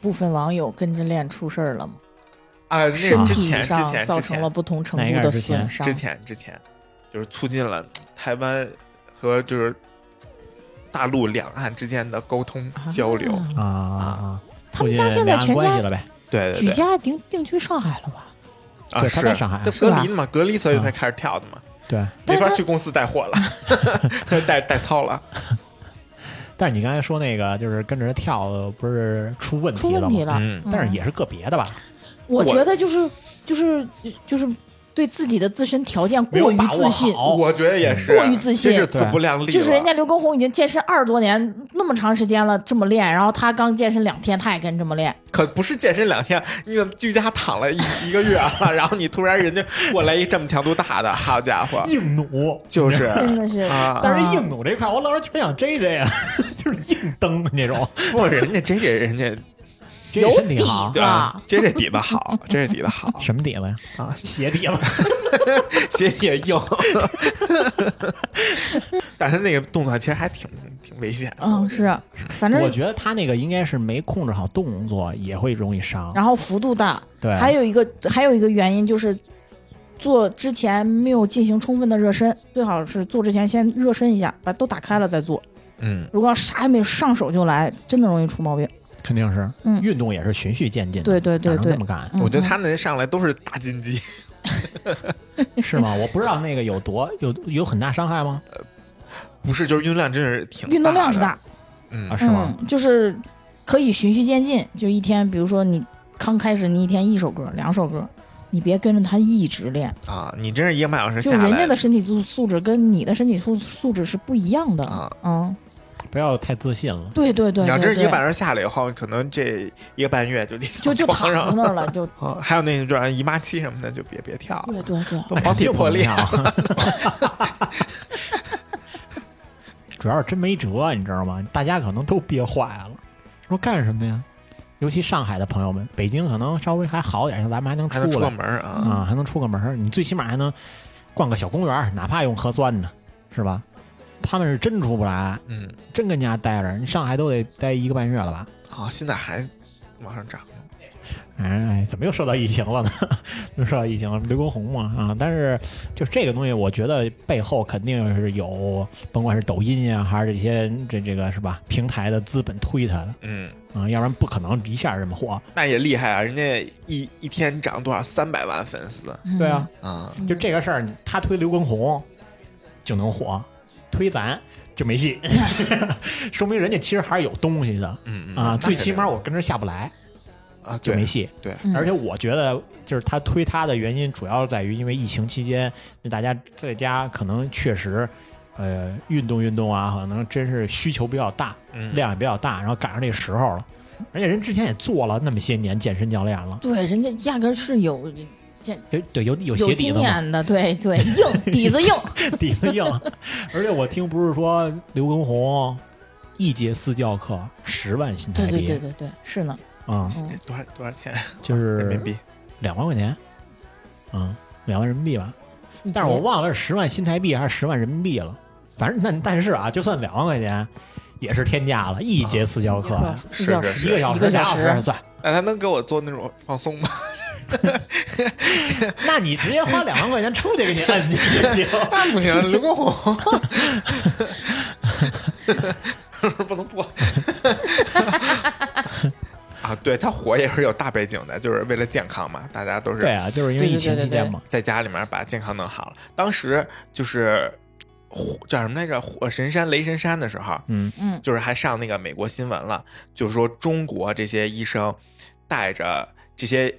部分网友跟着练出事儿了吗？啊？那身之前之体上前造成了不同程度的个之前损伤之。前之前，就是促进了台湾和就是大陆两岸之间的沟通交流。啊啊啊！他们家现在全家对对举，家定定居上海了吧？啊对他是在上海隔离的嘛，隔离所以啊才开始跳的嘛，对。没法去公司带货了，带带操了。但是你刚才说那个，就是跟着跳，不是出问题了吗？问题了。嗯，但是也是个别的吧，我我觉得就是就是就是对自己的自身条件过于自信，好我觉得也是过于自信真是自不量力。就是人家刘畊宏已经健身二十多年，那么长时间了，这么练，然后他刚健身两天，他也跟这么练，可不是健身两天，你居家躺了一一个月了，然后你突然人家过来一这么强度大的，好家伙，硬弩就是真的是啊，但是硬弩这块，我老是全想 J J 啊，就是硬蹬的那种，不，人家 J J 人家这有身体好底，啊，这是底子好，这是底子好什么底子呀？啊，鞋底子。鞋也硬，但是那个动作其实还挺挺危险的。嗯是，反正我觉得他那个应该是没控制好动作，也会容易伤。然后幅度大，对，还有一个还有一个原因就是。做之前没有进行充分的热身，最好是做之前先热身一下，把都打开了再做。嗯，如果要啥也没有上手就来，真的容易出毛病。肯定是，嗯。运动也是循序渐进的，对对对对。这么干。嗯。我觉得他那上来都是大金鸡，是吗？我不知道那个有多有有很大伤害吗？不是就是运动量真是挺运动量是，大，嗯。啊，是吗？嗯，就是可以循序渐进，就一天，比如说你刚开始你一天一首歌、两首歌，你别跟着他一直练，啊，你真是一个半小时就下来，人家的身体素素质跟你的身体素素质是不一样的。啊。嗯，不要太自信了。对对对你要一个半小时下来以后，可能这一个半月就得就就躺床上在那儿了，就啊，还有那种姨妈期什么的，就别别跳了，对对对，都黄体破裂。主要是真没辙，你知道吗？大家可能都憋坏了，说干什么呀？尤其上海的朋友们，北京可能稍微还好点，像咱们还能还出个门啊，啊，还能出个门你最起码还能逛个小公园，哪怕用核酸呢，是吧？他们是真出不来，嗯，真跟家待着。你上海都得待一个半月了吧？好，现在还往上涨，哎，怎么又说到疫情了呢？又说到疫情了，刘畊宏嘛啊！但是就这个东西，我觉得背后肯定是有，甭管是抖音呀，还是这些这这个是吧平台的资本推他的嗯，啊，要不然不可能一下这么火。那也厉害啊，人家一一天涨多少三百万粉丝嗯对啊，啊，就这个事儿，他推刘畊宏就能火，推咱就没戏，说明人家其实还是有东西的嗯嗯啊。最起码我跟着下不来啊，就没戏。对，嗯而且我觉得，就是他推他的原因，主要在于因为疫情期间，大家在家可能确实，呃，运动运动啊，可能真是需求比较大，嗯，量也比较大，然后赶上这时候了。而且人之前也做了那么些年健身教练了，对，人家压根是有有对有有有鞋底子嘛，经验的，对对，硬底子硬，底子硬。而且我听不是说刘畊宏一节私教课十万新台币，对对对对，是呢，啊、多少多少钱？就是人民币两万块钱，嗯，两万人民币吧。但是我忘了是十万新台币还是十万人民币了。反正但但是啊，就算两万块钱，也是天价了，一节私教课，啊私教是是一个小时、一个小时算。那他能给我做那种放松吗？那你直接花两万块钱出去给你摁去就行。那不行，刘畊宏不能播 啊！对他火也是有大背景的，就是为了健康嘛，大家都是对啊，就是因为疫情期间嘛。在家里面把健康弄好了。当时就是火叫什么来着？火神山雷神山的时候，嗯，嗯，就是还上那个美国新闻了，就是说中国这些医生带着这些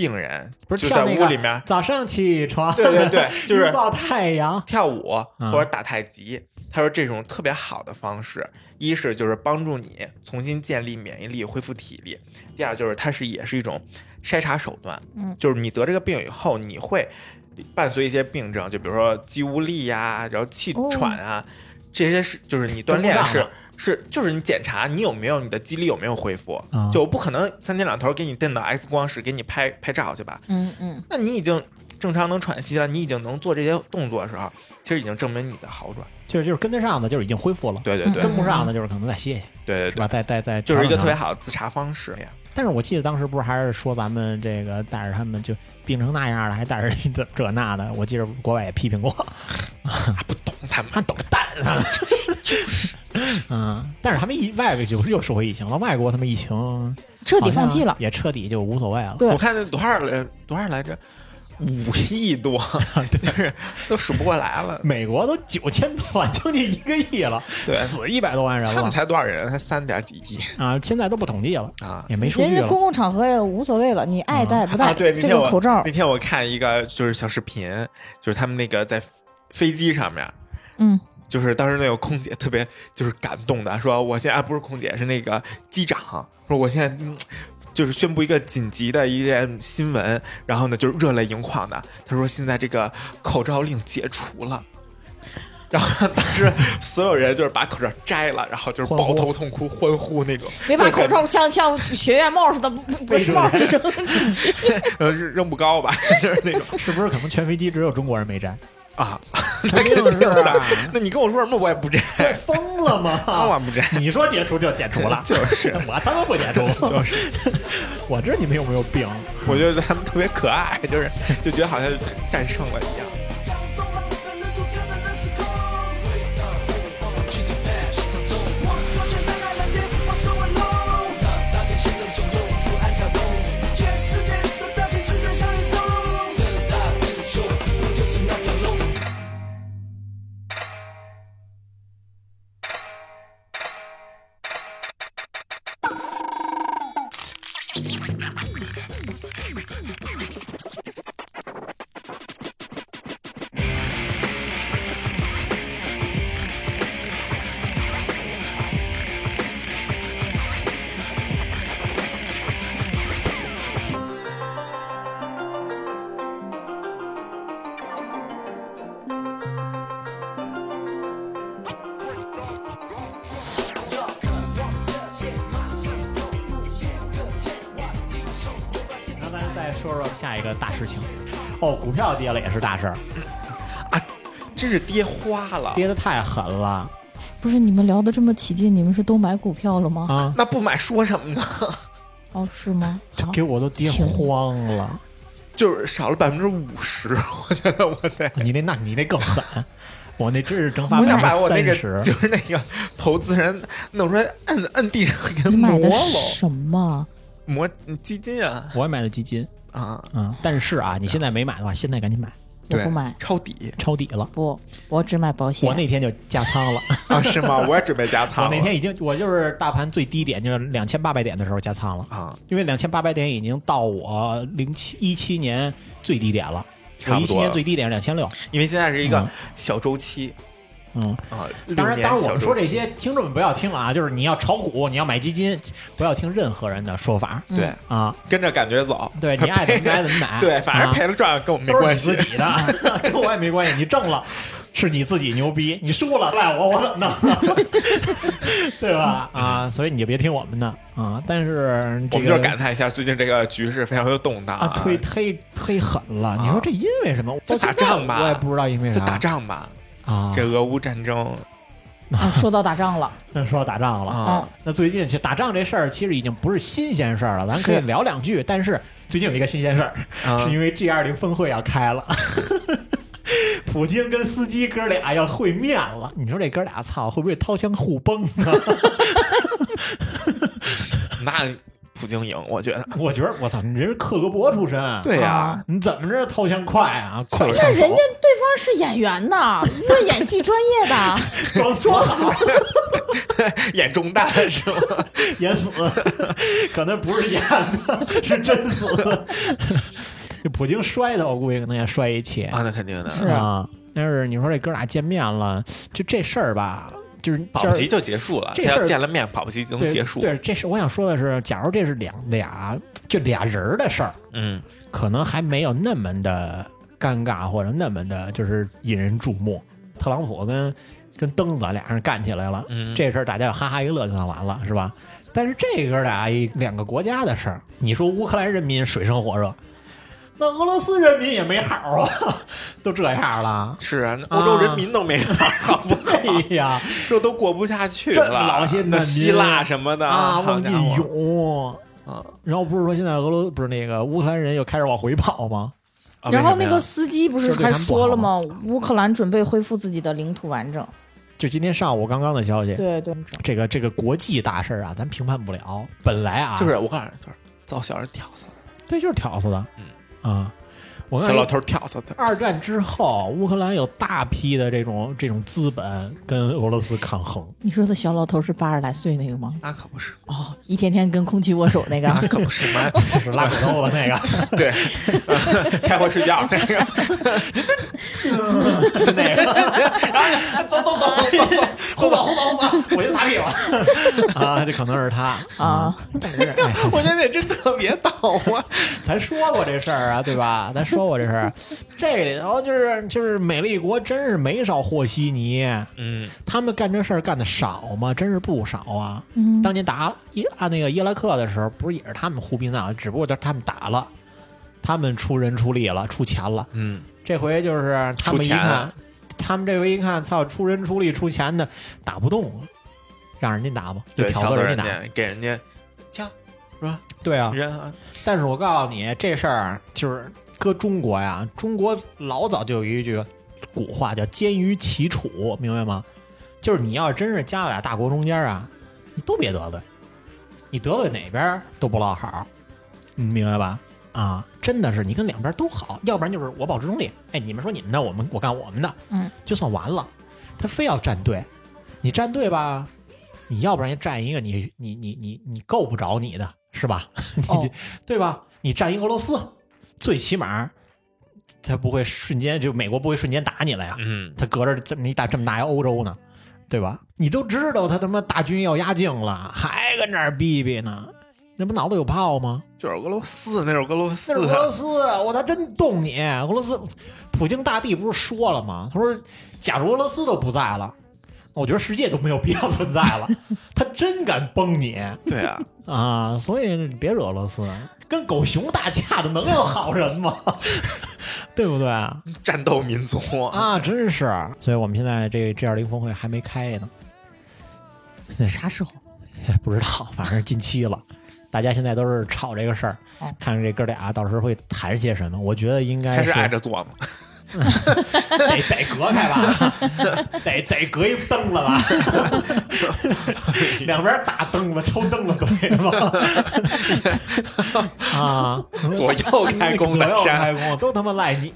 病人，不是就在屋里面早上起床，对对对 就是拥抱太阳。跳舞嗯或者打太极。他说这种特别好的方式，一是就是帮助你重新建立免疫力、恢复体力；第二就是它是也是一种筛查手段。嗯就是你得这个病以后，你会伴随一些病症，就比如说肌无力呀、然后气喘啊，这些是就是你锻炼是是就是你检查你有没有你的肌力有没有恢复，啊就我不可能三天两头给你电到 X 光室给你拍拍照去吧？嗯嗯，那你已经正常能喘息了，你已经能做这些动作的时候，其实已经证明你的好转。就是就是跟得上的，就是已经恢复了；对对对跟不上的，就是可能再歇歇，对对对，是吧？再再再就是一个特别好的自查方式呀。但是我记得当时不是还是说咱们这个带着他们就病成那样了，还带着这这那的，我记得国外也批评过。不懂他们，他懂个蛋啊！就是就是，嗯，但是他们一外国就又说回疫情了，外国他们疫情彻底放弃了。也彻底就无所谓了。对我看那多少来多少来着，五亿多，就是都数不过来了。美国都九千多万，将近一个亿了，对死一百多万人了他们才多少人？才三点几亿啊！现在都不统计了，啊！也没数据了。人家公共场合也无所谓了，你爱戴不戴，啊，对，那这天我个口罩那，天我看一个就是小视频，就是他们那个在飞机上面，嗯，就是当时那个空姐特别就是感动的说，我现在、啊、不是空姐，是那个机长，说我现在。嗯就是宣布一个紧急的一件新闻，然后呢，就是热泪盈眶的。他说现在这个口罩令解除了，然后当时所有人就是把口罩摘了，然后就是抱头痛哭欢呼那种，没把口罩像像学院帽似的，不不不是帽子扔出去。呃扔扔不高吧，就是那种是不是可能全飞机只有中国人没摘？啊。肯定是的，那你跟我说什么我也不摘，快疯了吗？我不摘，你说解除就解除了，就是 我他妈不解除，就是，我知道你们有没有病。我觉得他们特别可爱，就是就觉得好像战胜了一样。是大事儿，啊真是跌花了，跌的太狠了不是你们聊的这么起劲，你们是都买股票了吗？啊！那不买说什么呢？哦，是吗？这给我都跌请慌了。就是少了百分之五十，我觉得我得。你那那你那更狠，我那真是蒸发我百分想把我那个之三十。就是那个投资人弄出来，摁摁地上给他你买的磨了，什么？磨基金啊我也买的基金，啊，啊，但是啊，你现在没买的话，现在赶紧买，对我不买，抄底抄底了。不，我只买保险。我那天就加仓了，啊？是吗？我也准备加仓了。我那天已经我就是大盘最低点就是两千八百点的时候加仓了，啊，因为两千八百点已经到我零七一七年最低点了。我一七差不多了年最低点是两千六，因为现在是一个嗯小周期嗯，啊。当然，当然，我们说这些，听众们不要听啊，就是你要炒股，你要买基金，不要听任何人的说法对，啊。跟着感觉走。对你爱怎么买怎么买，对，反正啊赔了赚了跟我们没关系你自。己的，跟我也没关系。你挣了，是你自己牛逼；你输了，赖我，我怎么弄？对吧？啊，所以你就别听我们的啊。但是这个我们就是感叹一下，最近这个局势非常的动荡啊，忒忒忒狠了。你说这因为什么？就打仗吧我也不知道因为啥。就打仗吧，啊，这俄乌战争啊，说到打仗了，那 说到打仗了。啊，那最近其实打仗这事儿其实已经不是新鲜事儿了，咱可以聊两句。但是最近有一个新鲜事儿，啊 是因为 G 二零峰会要开了，普京跟司机哥俩要会面了。你说这哥俩操会不会掏枪互崩啊？那普京赢，我觉得。我觉得我操，你这是克格勃出身，对呀啊你怎么着掏枪快啊？那人家对方是演员呐，那演技专业的，装装死 演中弹是吗？演死，可能不是演的，是真死。这普京摔的，我估计可能也摔一起啊，那肯定的。是啊。但是你说这哥俩见面了，就这事儿吧，就是保不齐就结束了，这要见了面，保不齐就能结束。对，这是我想说的是，假如这是两俩就俩人儿的事儿，嗯，可能还没有那么的尴尬，或者那么的就是引人注目。特朗普跟跟登子俩人干起来了，嗯这事儿大家就哈哈一乐就算完了，是吧？但是这哥俩一两个国家的事儿，你说乌克兰人民水深火热，那俄罗斯人民也没好啊，都这样了。是啊，那欧洲人民都没好，好不好？哎呀这都过不下去这了。老些那希腊什么的啊，好往进涌。啊然后不是说现在俄罗不是那个乌克兰人又开始往回跑吗？啊然后那个司机不是还说了吗？乌克兰准备恢复自己的领土完整。就今天上午刚刚的消息，对对，这个这个国际大事儿啊，咱评判不了。本来啊，就是我告诉你，就是造小人挑唆的，对，就是挑唆的，嗯啊，我小老头儿挑唆的。二战之后，乌克兰有大批的这种这种资本跟俄罗斯抗衡，你说的小老头是八十来岁那个吗？那可不是，哦，一天天跟空气握手那个。那可不是嘛。是拉骨头的那个，对，开会睡觉那个，那个，然后走走走走走，后吧后吧后吧，我先擦屁股啊，这可能是他啊，但是哎，我觉得真特别逗啊！咱说过这事儿啊，对吧？咱说过这是，这里头就是就是美丽国真是没少和稀泥，嗯，他们干这事儿干的少吗？真是不少啊。嗯当年打伊啊那个伊拉克的时候，不是也是他们胡逼闹，只不过就是他们打了，他们出人出力了，出钱了。嗯，这回就是他们一看，他们这回一看，操，出人出力出钱的打不动了，让人家打吧，就对，挑唆人家打。给人家枪是吧？对啊，人啊，但是我告诉你，这事儿就是搁中国呀，中国老早就有一句古话叫“奸于其楚”，明白吗？就是你要真是夹在俩大国中间啊，你都别得罪，你得罪哪边都不落好，你明白吧？啊，真的是你跟两边都好，要不然就是我保持中立。哎，你们说你们的，我们我干我们的，嗯，就算完了。他非要站队，你站队吧，你要不然站一个你你你你你够不着你的是吧？你哦对吧？你站一俄罗斯，最起码他不会瞬间就美国不会瞬间打你了呀，嗯，他隔着这么一大这么大一欧洲呢，对吧？你都知道他他妈大军要压境了，还跟那儿逼逼呢，那不脑子有泡吗？就是俄罗斯，那是俄罗斯那是俄罗斯，我他真动你！俄罗斯，普京大帝不是说了吗？他说，假如俄罗斯都不在了，我觉得世界都没有必要存在了。他真敢崩你对啊，啊！所以你别惹俄罗斯，跟狗熊打架的能有好人吗？对不对啊？战斗民族啊，真是。所以我们现在这 G 二零峰会还没开呢，啥时候？不知道，反正近期了。大家现在都是吵这个事儿哦，看看这哥俩到时候会谈些什么。我觉得应该开始是挨着做嘛。得得隔开吧，得得隔一凳子吧，两边大凳子抽凳子对吗？啊，左右开弓的 左右开弓都他妈赖你，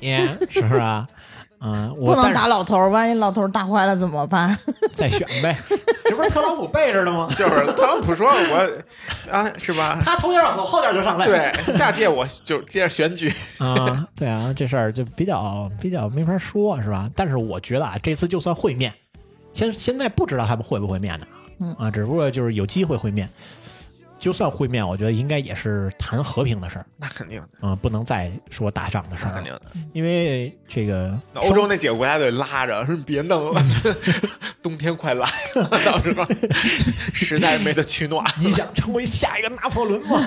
是不是啊？嗯，不能我但是打老头儿，万一老头儿打坏了怎么办？再选呗，这不是特朗普背着的吗？就是特朗普说我啊，是吧？他头点走，后点就上来。对，下届我就接着选举。啊，对啊，这事儿就比较比较没法说，是吧？但是我觉得啊，这次就算会面，现现在不知道他们会不会面呢，嗯啊，只不过就是有机会会面。就算会面，我觉得应该也是谈和平的事儿，那肯定的，啊，不能再说打仗的事儿，那肯定的。因为这个欧洲那几个国家得拉着，说 别弄了，冬天快来了，到时候 实在是没得取暖。你想成为下一个拿破仑吗？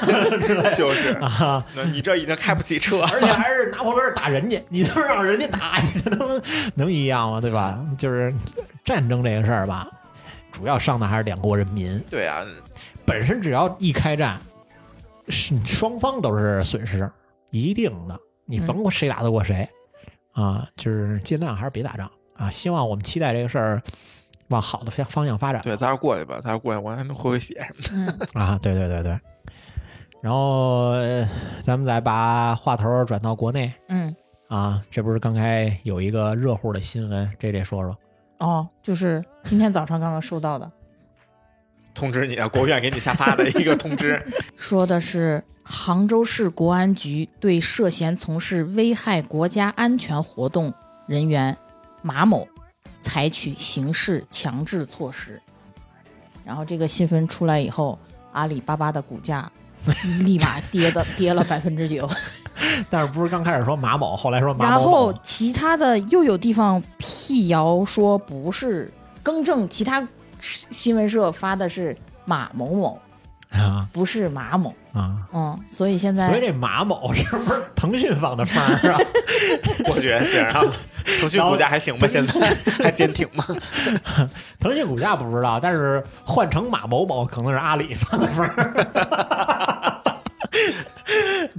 就是，啊，那你这已经开不起车，而且还是拿破仑打人家，你他妈让人家打，你这他妈能一样吗？对吧？就是战争这个事儿吧，主要伤的还是两国人民。对啊，本身只要一开战，是双方都是损失，一定的。你甭管谁打得过谁，啊，就是尽量还是别打仗啊。希望我们期待这个事儿往好的方方向发展。对，咱过去吧，咱过去，我还能回回血什么的。嗯，啊，对对对对。然后呃咱们再把话头转到国内嗯，啊，这不是刚才有一个热乎的新闻，这得说说。哦，就是今天早上刚刚收到的，通知你啊，国务院给你下发的一个通知。说的是杭州市国安局对涉嫌从事危害国家安全活动人员马某采取刑事强制措施。然后这个新闻出来以后，阿里巴巴的股价立马跌的 跌了百分之九。但是不是刚开始说马某，后来说马某然后其他的又有地方辟谣说不是，更正其他新闻社发的是马某某，啊不是马某。啊，嗯，所以现在所以这马某是不是腾讯放的风儿啊？我觉得是，啊 腾讯股价还行吧？现在 还坚挺吗？腾讯股价不知道，但是换成马某某可能是阿里放的风儿。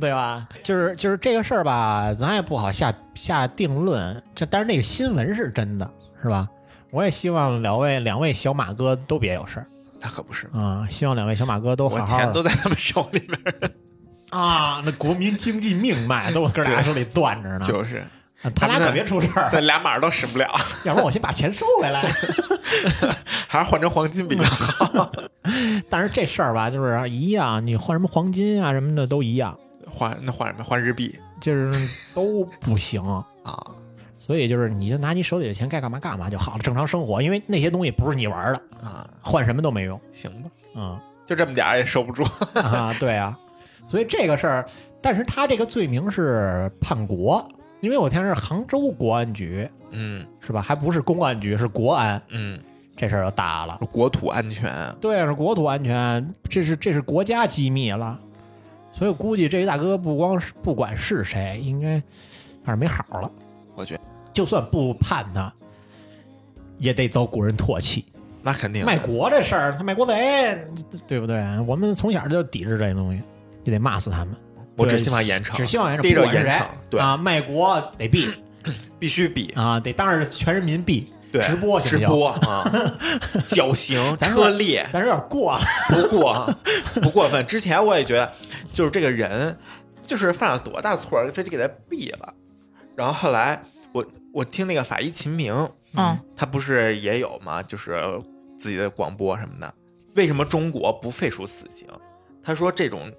对吧？就是就是这个事儿吧，咱也不好下下定论。这但是那个新闻是真的，是吧？我也希望两位两位小马哥都别有事儿那可不是，啊、希望两位小马哥都好钱都在他们手里面，啊，那国民经济命脉都搁俩手里攥着呢。就是啊他俩可别出事儿，那俩码都使不了，要不然我先把钱收回来。还是换成黄金比较好。但是这事儿吧，就是一样，你换什么黄金啊什么的都一样，换那换什么？换日币就是都不行。啊？所以就是你就拿你手里的钱该干嘛干嘛就好了，正常生活，因为那些东西不是你玩的，啊，换什么都没用。行吧，嗯就这么点儿也收不住。啊，对啊，所以这个事儿，但是他这个罪名是叛国，因为我听是杭州国安局嗯是吧？还不是公安局，是国安，嗯，这事儿就大了。国土安全，对，是国土安全，这是这是国家机密了，所以我估计这一大哥不光是不管是谁，应该反正没好了。我觉得就算不判他，也得遭国人唾弃。那肯定卖国这事儿，他卖国贼，对不对？我们从小就抵制这东西，就得骂死他们。我只对希望严惩，只希望严惩，逮着严惩，对，啊，卖国得毙 必须毙啊，得当着全人民毙。对直播直播啊，绞刑、车裂，但是有点过了，不过不过分。之前我也觉得，就是这个人，就是犯了多大错儿，非得给他毙了。然后后来我我听那个法医秦明，嗯，他不是也有吗？就是自己的广播什么的。为什么中国不废除死刑？他说这种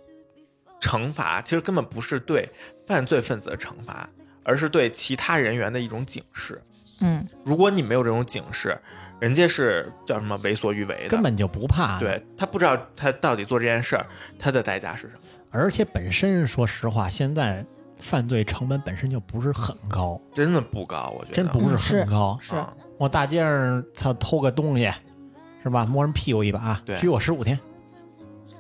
惩罚其实根本不是对犯罪分子的惩罚，而是对其他人员的一种警示。嗯，如果你没有这种警示，人家是叫什么为所欲为的，根本就不怕。，对他不知道他到底做这件事儿，他的代价是什么。而且本身说实话，现在犯罪成本本身就不是很高，真的不高，我觉得真不是是很高。是啊我大街上操偷个东西，是吧？摸人屁股一把，对拘我十五天，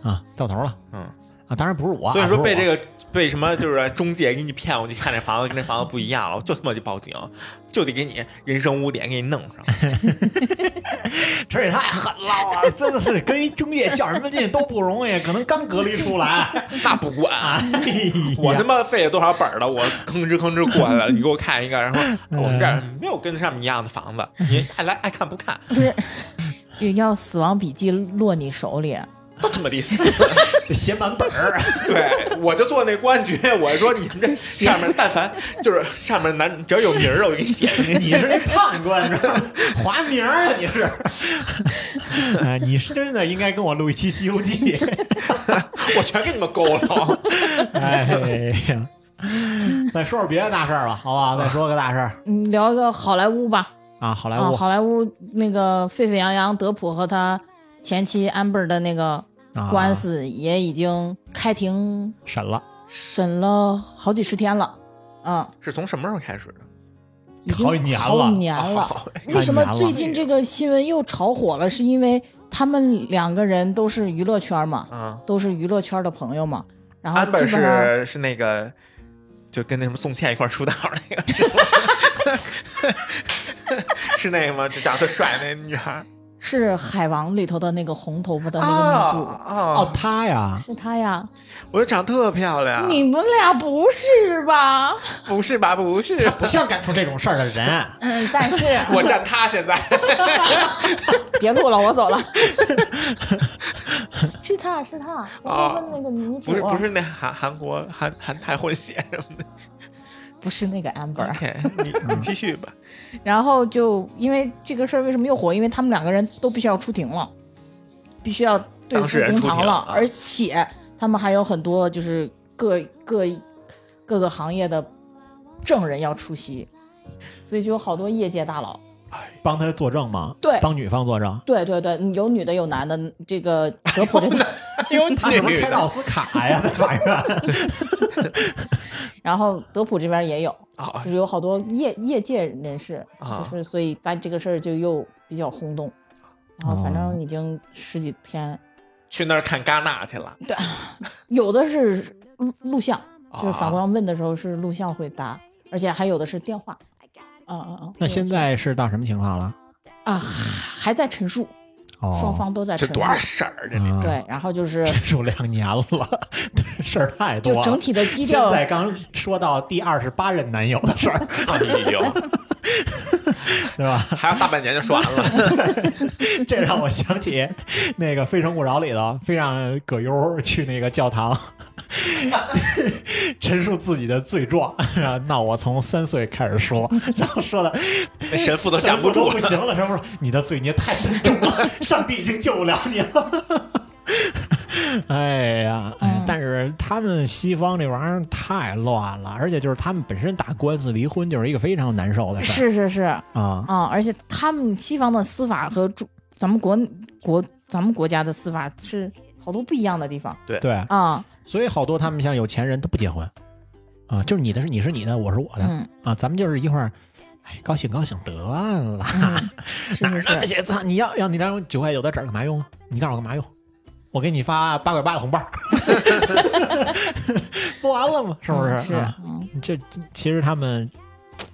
啊，到头了。嗯，啊，当然不是我啊，所以说被这个个被什么就是中介给你骗过去看这房子跟这房子不一样了，我就他妈就报警，就得给你人生污点给你弄上。这也太狠了啊！真的是跟一中介较什么劲都不容易，可能刚隔离出来，那不管，我他妈费了多少本儿了，我吭哧吭哧过来了，你给我看一个，然后我们这儿没有跟上面一样的房子，你爱来爱看不看，不是，就要死亡笔记落你手里，都他妈得死。写满本儿，对，我就做那公安局，我说你们这上面但凡就是上面男只要有名儿，我给你写上去。你是那判官，知道吗？划名儿啊，你是。哎，你是真的应该跟我录一期《西游记》。我全给你们勾了。哎呀，再说说别的大事儿吧，好不好？再说个大事儿嗯，聊一个好莱坞吧。啊，好莱啊，坞好莱坞那个沸沸扬扬，德普和他前妻 Amber 的那个啊。官司也已经开庭审了，审了好几十天了，嗯，是从什么时候开始的？已经好几年了。好几年了。好为什么最近这个新闻又炒火了？是因为他们两个人都是娱乐圈嘛，嗯，都是娱乐圈的朋友嘛，然后安本基本是是那个，就跟那什么宋茜一块出道那个，是那个吗？就长得帅那女孩儿是《海王》里头的那个红头发的那个女主，啊哦啊，！他呀，是她呀。我觉得长得特漂亮。你们俩不是吧？不是吧？不是，不像干出这种事儿的人。嗯，但是 我站她现在。别录了，我走了。是她是她，我哦问那个女主，不是不是那韩韩国韩韩泰混血什么的。不是那个 Amber。OK，你你 继续吧。然后就因为这个事儿为什么又火？因为他们两个人都必须要出庭了，必须要对公堂了，而且他们还有很多就是各各各个行业的证人要出席，所以就有好多业界大佬。帮他作证吗？对帮女方作证。对对对，有女的有男的，这个德普这个，有他是不是开的奥斯卡呀？在法院。然后德普这边也有，啊就是有好多业业界人士，啊就是所以在这个事儿就又比较轰动，然后反哦正已经十几天，去那儿看戛纳去了。对有的是录录像，啊就是法官问的时候是录像会答，而且还有的是电话。嗯嗯嗯。那现在是到什么情况了？啊还在陈述，哦，双方都在这陈述。多少事儿？这里嗯对，然后就是陈述两年了，对，事儿太多了。就整体的基现调在刚说到第二十八任男友的事儿，哎呦，对吧？还有大半年就说完了。这让我想起那个《非诚勿扰》里头，非让葛优去那个教堂 陈述自己的罪状。然后那我从三岁开始说，然后说的神父都站不住了。不行了。神父说：“你的罪孽太深重了，上帝已经救不了你了。”哎呀，嗯但是他们西方这玩意儿太乱了，而且就是他们本身打官司离婚就是一个非常难受的事是是是啊、啊。而且他们西方的司法和中咱们国国咱们国家的司法是好多不一样的地方对对，啊。所以好多他们像有钱人他不结婚啊，就是你的是你是你的，我是我的、嗯啊，咱们就是一块儿，哎，高兴高兴得了。嗯，是哪是些？操，你要要你那九块九的纸干嘛用啊？你告诉我干嘛用？我给你发八块八的红包，不完了吗？是不是？嗯是啊嗯这这其实他们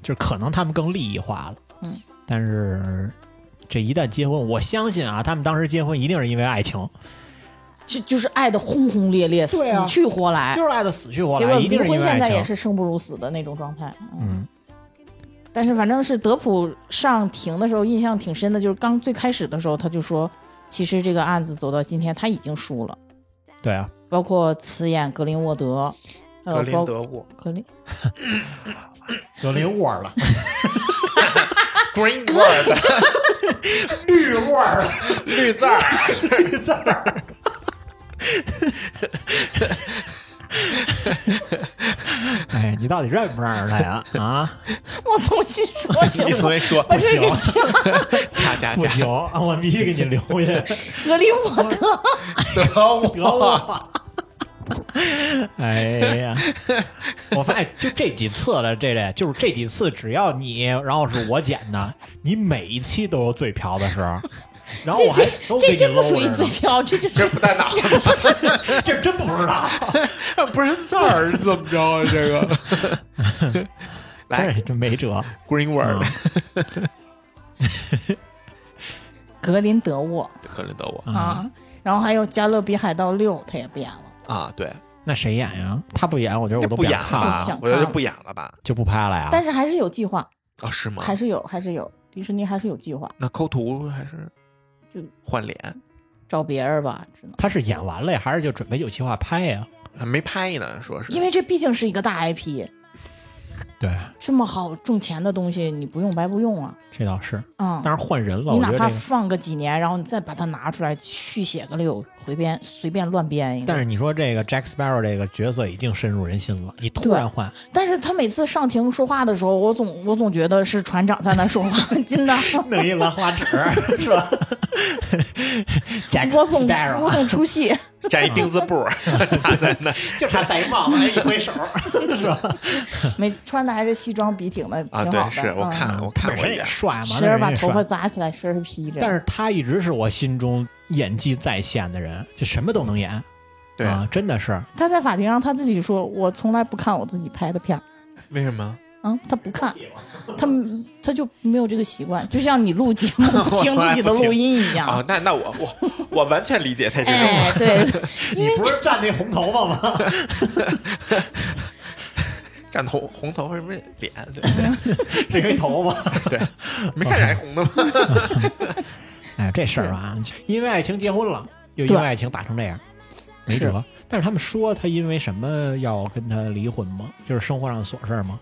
就是可能他们更利益化了，嗯，但是这一旦结婚，我相信啊，他们当时结婚一定是因为爱情，就就是爱的轰轰烈烈，死去活来就。是爱的死去活来，结果离一定是因为爱情。婚现在也是生不如死的那种状态。嗯，嗯，但是反正是德普上庭的时候印象挺深的，就是刚最开始的时候他就说，其实这个案子走到今天他已经输了，对啊，包括辞演格林沃德，还有格林包德沃格林 格林沃了，，Green Word，绿沃了，绿字儿。绿字儿。哎，你到底认不认识他呀？啊，我重新说 行你重？新说，我这个掐掐掐，不行，我必须给你留下。格林沃德，德沃，哎呀，我发现就这几次了，这类就是这几次，只要你，然后是我剪的，你每一期都有嘴瓢的时候，然后这我还这都这这不属于嘴瓢，这这这是不带脑子，这真不知道。不认字儿，怎么着啊？这个，来哎，这没辙。，Green Word，格林德沃格林德沃啊。然后还有《加勒比海盗六》，他也不演了。啊，对，那谁演呀？他不演，我觉得我都不演了？我觉得就不演了吧？就不拍了呀。但是还是有计划，啊，是吗？还是有，还是有，迪士尼还是有计划，那抠图还是就换脸？找别人吧，只能。他是演完了呀，还是就准备有计划拍呀？还没拍呢，说是因为这毕竟是一个大 IP，对，这么好挣钱的东西，你不用白不用啊。这倒是。嗯，但是换人了，你哪。怕放个几年，然后你再把它拿出来续写个六回编，随便乱编一个。但是你说这个 Jack Sparrow 这个角色已经深入人心了，你突然换，但是他每次上庭说话的时候，我总我总觉得是船长在那说话，真的，弄一兰花指是吧？Jack 我总我 Sparrow 总出戏。粘一钉子布插 在那 就差戴帽子，一挥手是吧？没穿的还是西装笔挺的，挺啊，好的。对，是我看嗯我看本身过一眼，也帅嘛，时而把头发扎起来，时而披着。但是他一直是我心中演技在线的人，就什么都能演。对啊，真的是他在法庭上他自己说：“我从来不看我自己拍的片儿。为什么？”嗯，他不看，他他就没有这个习惯，就像你录节目不 听自己的录音一样。啊，那那我我我完全理解他这种，哎，对，你不是站那红头发吗？染红红头发是不是脸？对这个头发，对，没看染红的吗？哎，这事儿啊，因为爱情结婚了，又因为爱情打成这样，没是辙。但是他们说他因为什么要跟他离婚吗？就是生活上的琐事儿吗？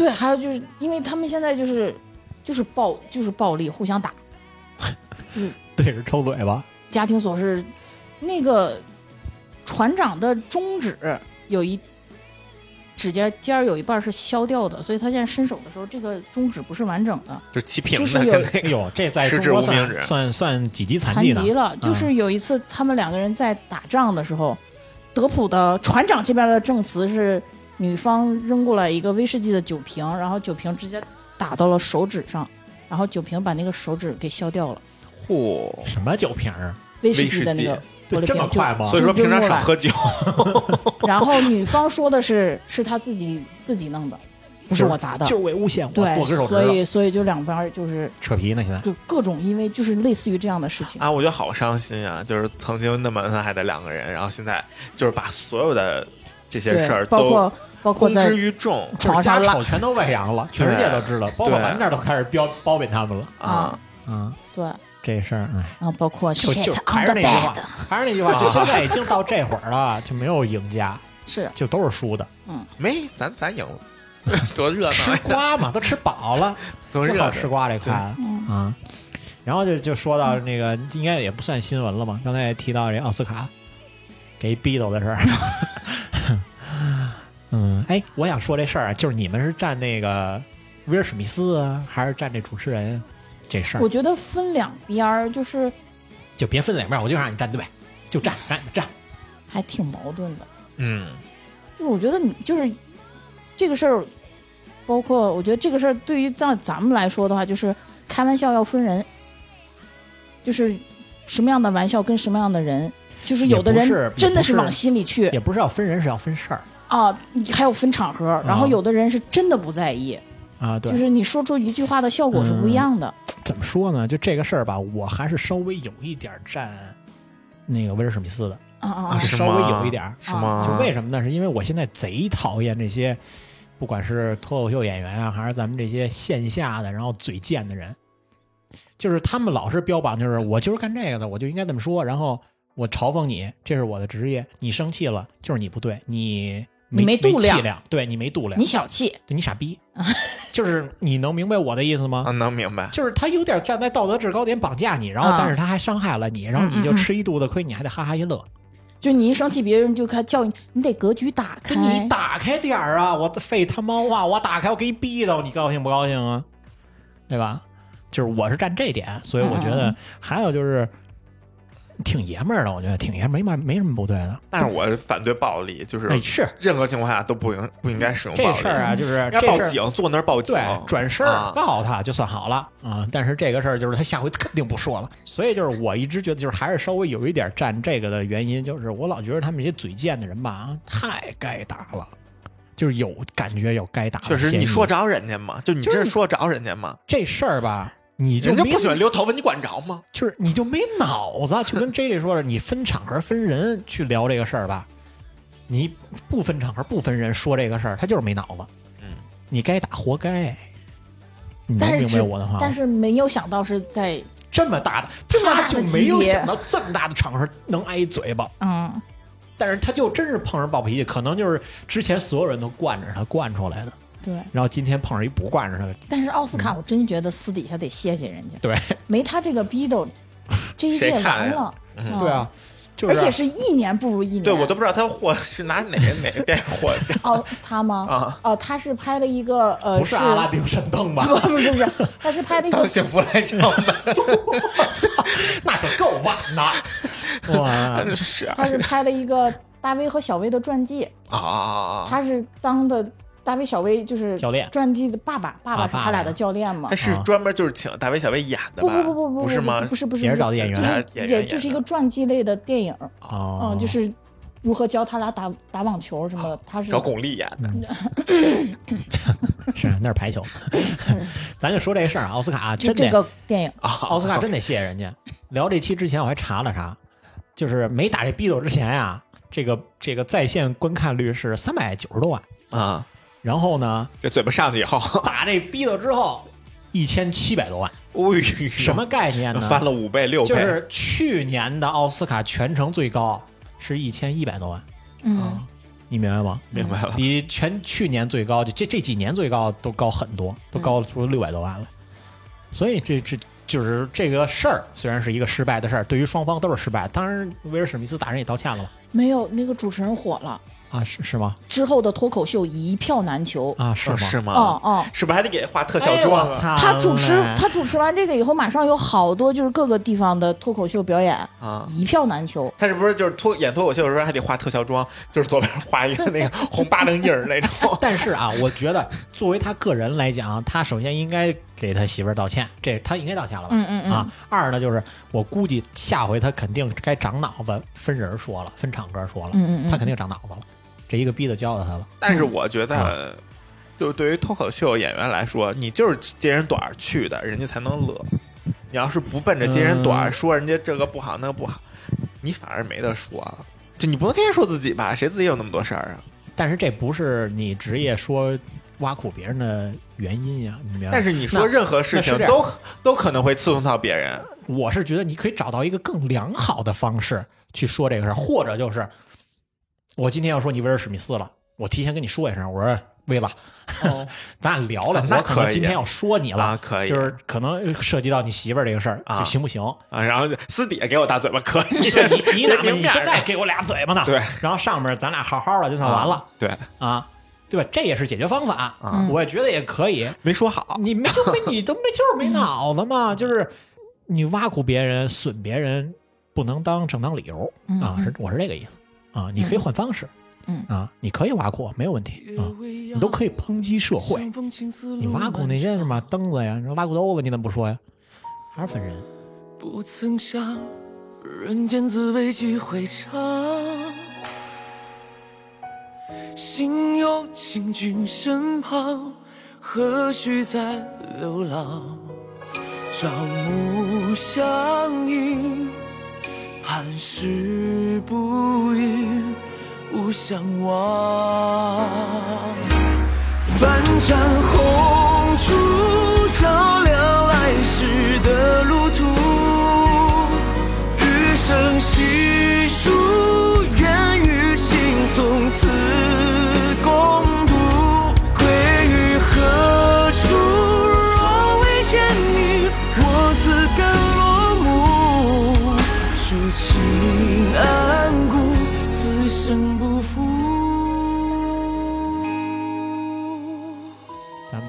对，还有就是因为他们现在就是就是暴就是暴力，互相打，对着抽嘴巴，家庭琐事。那个船长的中指有一指甲尖儿有一半是削掉的，所以他现在伸手的时候，这个中指不是完整的，就齐平就是有的跟那个哎呦，这在中国无名指算算算几级残残疾呢？疾了。就是有一次他们两个人在打仗的时候，德普的船长这边的证词是女方扔过来一个威士忌的酒瓶，然后酒瓶直接打到了手指上，然后酒瓶把那个手指给削掉了。嚯，什么酒瓶儿？威士忌的那个这么快吗？所以说平常少喝酒，然后女方说的是是她自己自己弄的，不是我砸的。就是为诬陷我对所，以所以就两边就是扯皮呢。现在就各种因为就是类似于这样的事情。啊，我觉得好伤心啊！就是曾经那么恩爱的两个人，然后现在就是把所有的这些事儿，包括包括在公之于众就是家床上拉丑全都外扬了，全世界都知道，包括对咱这儿都开始标褒贬他们了。啊。嗯，对，这事儿，哎，然后包括就就还是那句话还是那句话，就现在已经到这会儿了，就没有赢家，是就都是输的。嗯没，咱咱赢了，多热闹吃，瓜嘛，都吃饱了，多热闹吃瓜这块嗯啊。然后就就说到那个，应该也不算新闻了嘛。刚才也提到这奥斯卡给逼斗的事儿。嗯，哎，我想说这事儿啊，就是你们是站那个威尔史密斯啊，还是站这主持人这事儿我？觉得分两边儿，就是就别分两边儿，我就让你站队，就站站站。还挺矛盾的。嗯，就是我觉得你就是这个事儿，包括我觉得这个事儿对于咱咱们来说的话，就是开玩笑要分人，就是什么样的玩笑跟什么样的人，就是有的人真的是是往心里去也不是要分人，是要分事儿啊，还有分场合，然后有的人是真的不在意，啊。对，就是你说出一句话的效果是不一样的。怎么说呢？就这个事儿吧，我还是稍微有一点占那个威尔史密斯的，啊啊啊！稍微有一点儿。是吗？就为什么呢？是因为我现在贼讨厌这些，不管是脱口秀演员啊，还是咱们这些线下的然后嘴贱的人，就是他们老是标榜就是我就是干这个的，我就应该这么说，然后我嘲讽你，这是我的职业，你生气了就是你不对，你你没度量量，对你没度量，你小气，对你傻逼，就是你能明白我的意思吗？啊，能明白。就是他有点站在道德制高点绑架你，然后啊但是他还伤害了你，然后你就吃一肚子亏，你还得哈哈一乐。就你一生气，别人就开叫你，你得格局打开。你打开点儿啊！我废他妈话！我打开，我给你逼到，你高兴不高兴啊？对吧？就是我是站这点，所以我觉得还有就是挺爷们儿的，我觉得挺爷们儿，没嘛没什么不对的。但是我反对暴力，就是哎，是任何情况下都不应不应该使用暴力。这事儿啊，就是报警，坐那儿报警。对，转身啊告他就算好了啊。但是这个事儿就是他下回肯定不说了。所以就是我一直觉得就是还是稍微有一点占这个的原因，就是我老觉得他们这些嘴贱的人吧，啊太该打了，就是有感觉有该打确实，你说着人家吗？就你就是真说着人家吗？这事儿吧，你就没人家不喜欢留头发，你管着吗？就是你就没脑子，就跟 J J 说的，你分场合分人去聊这个事儿吧，你不分场合不分人说这个事儿，他就是没脑子。嗯，你该打活该。你能明白但是我的话吗？但是没有想到是在这么大的，这么大的他就没有想到这么大的场合能挨一嘴巴，嗯，但是他就真是碰上暴脾气，可能就是之前所有人都惯着他惯出来的，对。然后今天碰上一不惯着他的，但是奥斯卡，我真觉得私底下得谢谢人家，对没他这个逼斗，这一届完了。嗯对啊，就是而且是一年不如一年。对我都不知道他获 是拿哪个哪个电影获奖哦，他吗？啊？哦，他是拍了一个呃，不是阿拉丁神灯吧？不不是不是，他是拍了一个当幸福来敲门。操，那可够晚的，哇！是啊他是拍了一个大卫和小威的传记，啊啊啊！他是当的大卫小薇就是教练。传记的爸爸，爸爸是他俩的教练嘛。他。是专门就是请大卫小薇演的不不？不不不不是吗？不是不是，也是不找的演员也就是一个传记类的电影，哦。嗯，就是如何教他俩打打网球什么的，他是找巩俐演的，是那是排球，咱就说这个事儿啊，奥斯卡就这真的，个电影，啊，奥斯卡真得谢谢人家。聊这期之前我还查了查，就是没打这逼斗之前呀，这个这个在线观看率是三百九十多万，啊，然后呢，这嘴巴上去以后，打这逼斗之后一千七百多万，什么概念呢？翻了五倍六倍？就是去年的奥斯卡全程最高是一千一百多万，嗯，你明白吗？明白了，比全去年最高，就这这几年最高都高很多，都高出六百多万了。所以这这就是这个事儿，虽然是一个失败的事儿，对于双方都是失败。当然，威尔史密斯打人也道歉了嘛？没有那个主持人火了，啊，是是吗？之后的脱口秀一票难求。啊，是吗？哦是吗？哦哦，是不是还得给画特效哎妆他主持他主持完这个以后，马上有好多就是各个地方的脱口秀表演啊一票难求。他是不是就是脱演脱口秀的时候还得画特效妆？就是左边画一个那个红八棱印儿那种。但是啊，我觉得作为他个人来讲，他首先应该给他媳妇儿道歉，这他应该道歉了吧？嗯嗯嗯啊，二呢就是我估计下回他肯定该长脑子，分人说了，分场合说了，嗯嗯嗯他肯定长脑子了。这一个逼的教了他了，但是我觉得，就是对于脱口秀演员来说，你就是接人短去的，人家才能乐。你要是不奔着接人短，嗯说人家这个不好那个不好，你反而没得说了。就你不能天天说自己吧？谁自己有那么多事儿啊？但是这不是你职业说挖苦别人的原因呀，你明白？但是你说任何事情都都可能会刺痛到别人。我是觉得你可以找到一个更良好的方式去说这个事儿，或者就是我今天要说你威尔史密斯了，我提前跟你说一声，我说威子，哦 咱俩聊聊，那我可能今天要说你了，啊可以就是可能涉及到你媳妇儿这个事儿，啊就行不行？啊，然后私底下给我大嘴巴可以，你你 哪怕你现在给我俩嘴巴呢？对，然后上面咱俩好好的就算完了对啊，对吧？这也是解决方法啊我觉得也可以。没说好，你没就没你都没就是没脑子嘛，就是你挖苦别人、损别人，不能当正当理由啊，是我是这个意思啊。你可以换方式，嗯啊，你可以挖苦没有问题啊，你都可以抨击社会。你挖苦那些什么蹬子呀、拉裤兜子，你怎么不说呀？还是分人。不曾想人间滋味几回尝，心有情君身旁，何须再流浪？朝暮相迎，寒食不语，无相忘。半盏红烛照亮来时的路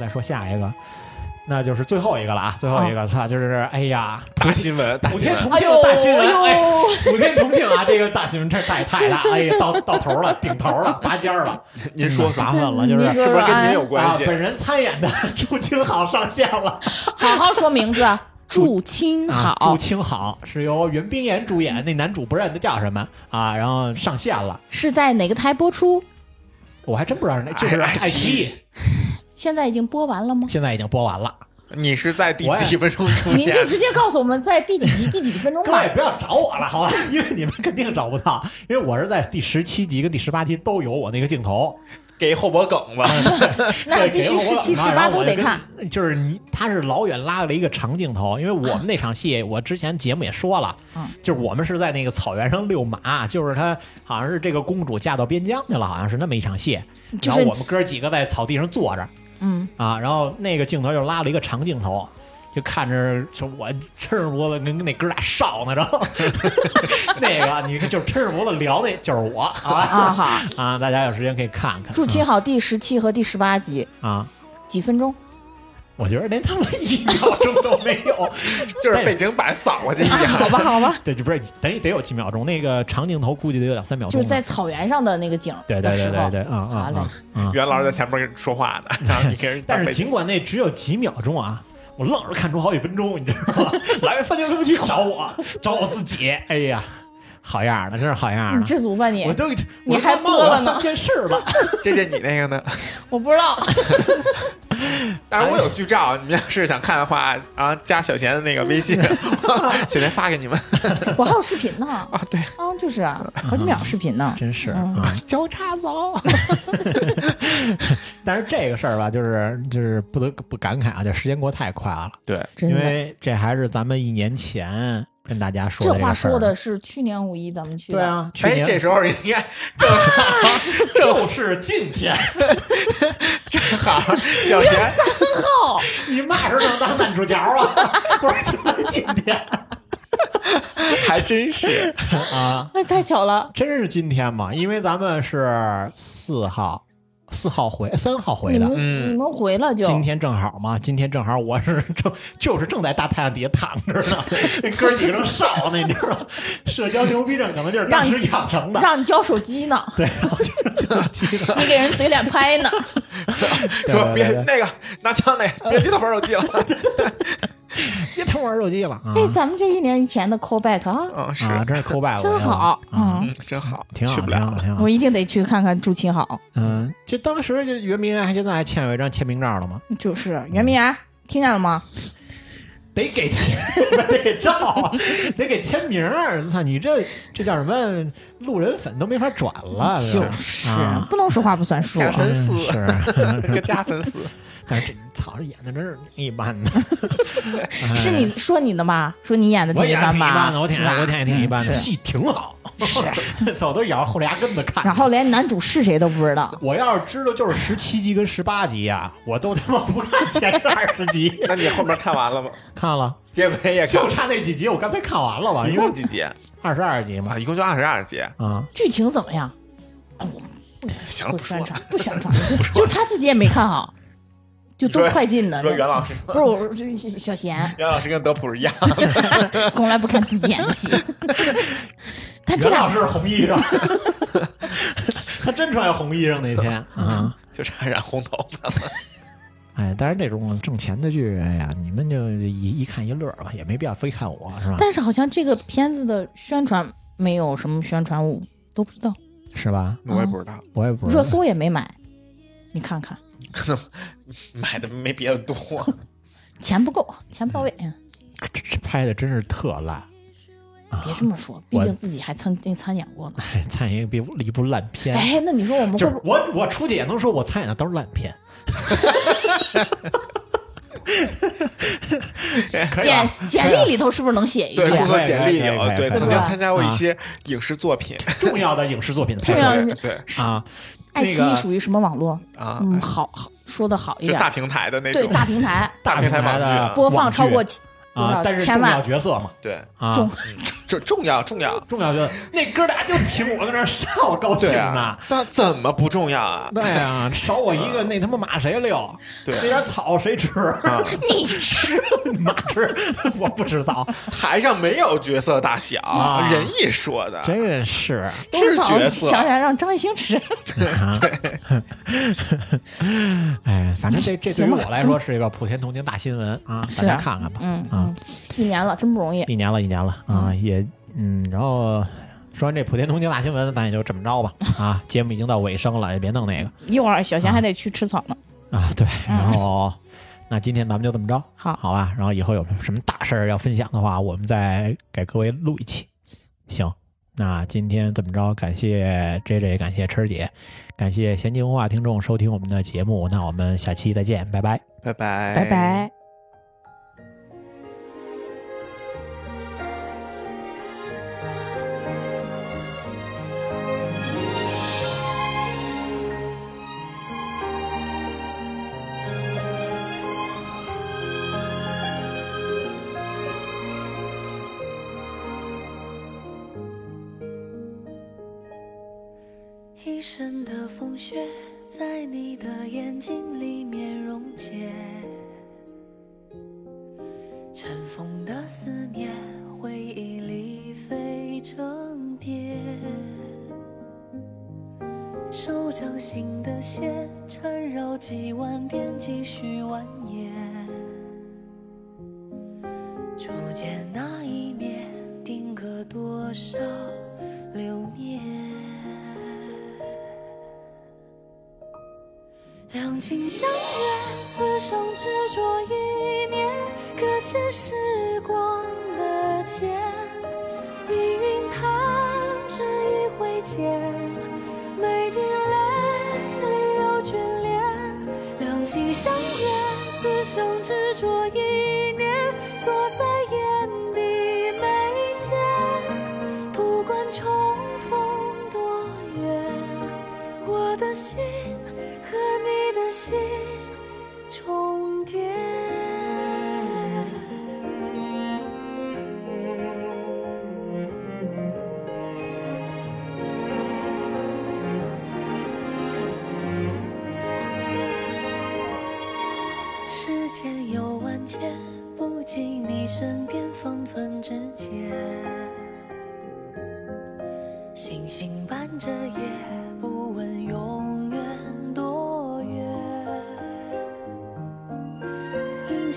再说下一个，那就是最后一个了啊！最后一个，操，就是哎呀，大新闻，大新闻，天同庆哎呦大新闻，哎，哎呦，普天同庆啊！这个大新闻这太太大，哎呀，到到头了，顶头了，拔尖儿了。您说说麻烦了，就是是不是跟您有关啊，系？本人参演的祝青好上线了。好好说名字，祝青啊，好祝，青好是由袁冰妍主演，那男主不认得叫什么啊，然后上线了。是在哪个台播出？我还真不知道是哪，就是爱爱奇艺，现在已经播完了吗？现在已经播完了。你是在第我也几分钟出您就？直接告诉我们在第几集、第几分钟吧各位。不要找我了，好吧？因为你们肯定找不到，因为我是在第十七集跟第十八集都有我那个镜头。给后脖梗吧。那必须十七、十八都得看。就是你，他是老远拉了一个长镜头，因为我们那场戏，我之前节目也说了，嗯就是我们是在那个草原上遛马，就是他好像是这个公主嫁到边疆去了，好像是那么一场戏。就是然后我们哥几个在草地上坐着嗯，啊，然后那个镜头又拉了一个长镜头。就看着，就我抻着脖子跟跟那哥俩烧呢，然后 那个你就抻着脖子聊，那就是我啊 啊！大家有时间可以看看。祝青好第十七和第十八集啊，几分钟？我觉得连他妈一秒钟都没有，就是背景板扫过去一样。好吧，好吧，对，就不是得得有几秒钟，那个长镜头估计得有两三秒钟。就是在草原上的那个景对对的时候，对对对，啊啊！袁老师在前面跟你说话呢，然后你给人但是尽管那只有几秒钟啊，我愣是看出好几分钟，你知道吗？来饭店歌去找我，找我自己，哎呀，好样的，真是好样的你。知足吧你我？都你还播了呢上电视了，这是你那个呢？我不知道，但是我有剧照，你们要是想看的话，然后加小贤的那个微信，小贤发给你们我还有视频呢。啊。对，啊，就是啊，好几秒视频呢。真是嗯啊！交叉走。但是这个事儿吧，就是就是不得不感慨啊，就时间过太快了，对，因，为这还是咱们一年前跟大家说这话说的是去年五一咱们去的。对，啊，去哎，年这时候应该正好 就是今天，正好小贤三号 你嘛时候能当男主角啊？我说就是今天还真是啊，哎，太巧了，真是今天嘛？因为咱们是四号，四号回，三号回的你们。嗯你们回了就今天正好嘛，今天正好我是正就是正在大太阳底下躺着呢，那哥几个 正烧呢，你知道吗？社交牛逼症可能就是当时养成的，让你交手机呢，对。你给人怼脸拍呢。说别那个拿枪那个别低头玩手机了。别偷玩手机了啊！哎，咱们这一年以前的 callback 啊，嗯，是，啊，真是扣拜我真好，嗯，嗯，真好，挺好，去不了挺好，。挺好我。一定得去看看祝青好。嗯，就当时就圆明还现在还签有一张签名照了吗？就是圆明园，听见了吗？得给签，得给照啊，得给签名儿。操，你这这叫什么？路人粉都没法转了，就是啊不能说话不算数。加粉丝是，个加粉丝，但是这操，这演的真是挺一般的。是你说你的吗？说你演的挺一我演的挺般吧？一般的，我挺我挺也挺一般的，戏挺好，是，走，都咬着后牙根子看。然后连男主是谁都不知道。我要是知道就是十七集跟十八集呀，我都他妈不看前二十集。那你后面看完了吗？看了，结尾也看就差那几集，我刚才看完了吧？一共几集啊？二十二集嘛。一共就二十二集。啊，剧情怎么样？行了，不。宣传，不宣传，就他自己也没看好，就都快进的。说袁老师，不是我，这小贤 袁老师跟德普一样，从来不看自己演的戏，他这俩袁老师是红衣裳，他真穿红衣裳那天啊。就差染红头发了。哎，但是这种挣钱的剧，哎呀，你们就一一看一乐吧，也没必要非看我是吧？但是好像这个片子的宣传没有什么宣传，物都不知道，是吧？我也不知道，我也不知道热搜也没买，你看看，可 能买的没别的多。钱不够，钱不到位。嗯这这拍的真是特烂啊！别这么说，毕竟自己还曾经参演过呢。哎，参演一部一部烂片，哎，那你说我们会不是我我出去也能说我参演的都是烂片。简简历里头是不是能写一个对，？工作简历有，对，曾经参加过一些影视作品。重要的影视作品的拍摄的对啊，爱奇艺属于什么网络？啊，嗯，好好说的好一点大，平台的那对，大平台。大平台的啊播放超过七多啊，少但是重千万。要角色嘛。对，啊，重这重要重要，重要就，那哥俩就凭我在那儿笑，高兴呢对啊。，但怎么不重要啊？对啊，少我一个，那他妈马谁溜？对那点草谁吃？啊，你吃马吃，我不吃草，台上没有角色大小，啊仁义说的，真是。都是吃草，角色想想让张艺兴吃。对哎，反正这这对于我来说是一个普天同庆大新闻啊，大家看看吧。嗯啊嗯，一年了，真不容易。一年了，一年了啊，也嗯，然后说完这普天同庆大新闻，咱也就这么着吧 啊，节目已经到尾声了，也别弄那个一会儿小贤还得去吃草呢。啊，对，然后那今天咱们就这么着，好好吧，然后以后有什么大事儿要分享的话，我们再给各位录一期，行。那今天这么着，感谢 J J，感谢琛儿姐，感谢闲情文化听众收听我们的节目，那我们下期再见，拜拜。拜拜，拜。拜。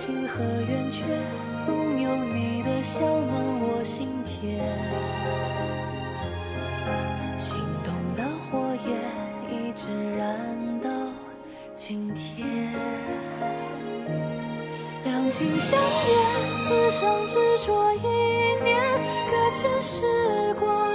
阴晴和圆缺，总有你的笑暖我心田。心动的火焰一直燃到今天。两情相悦，此生执着一念，搁浅时光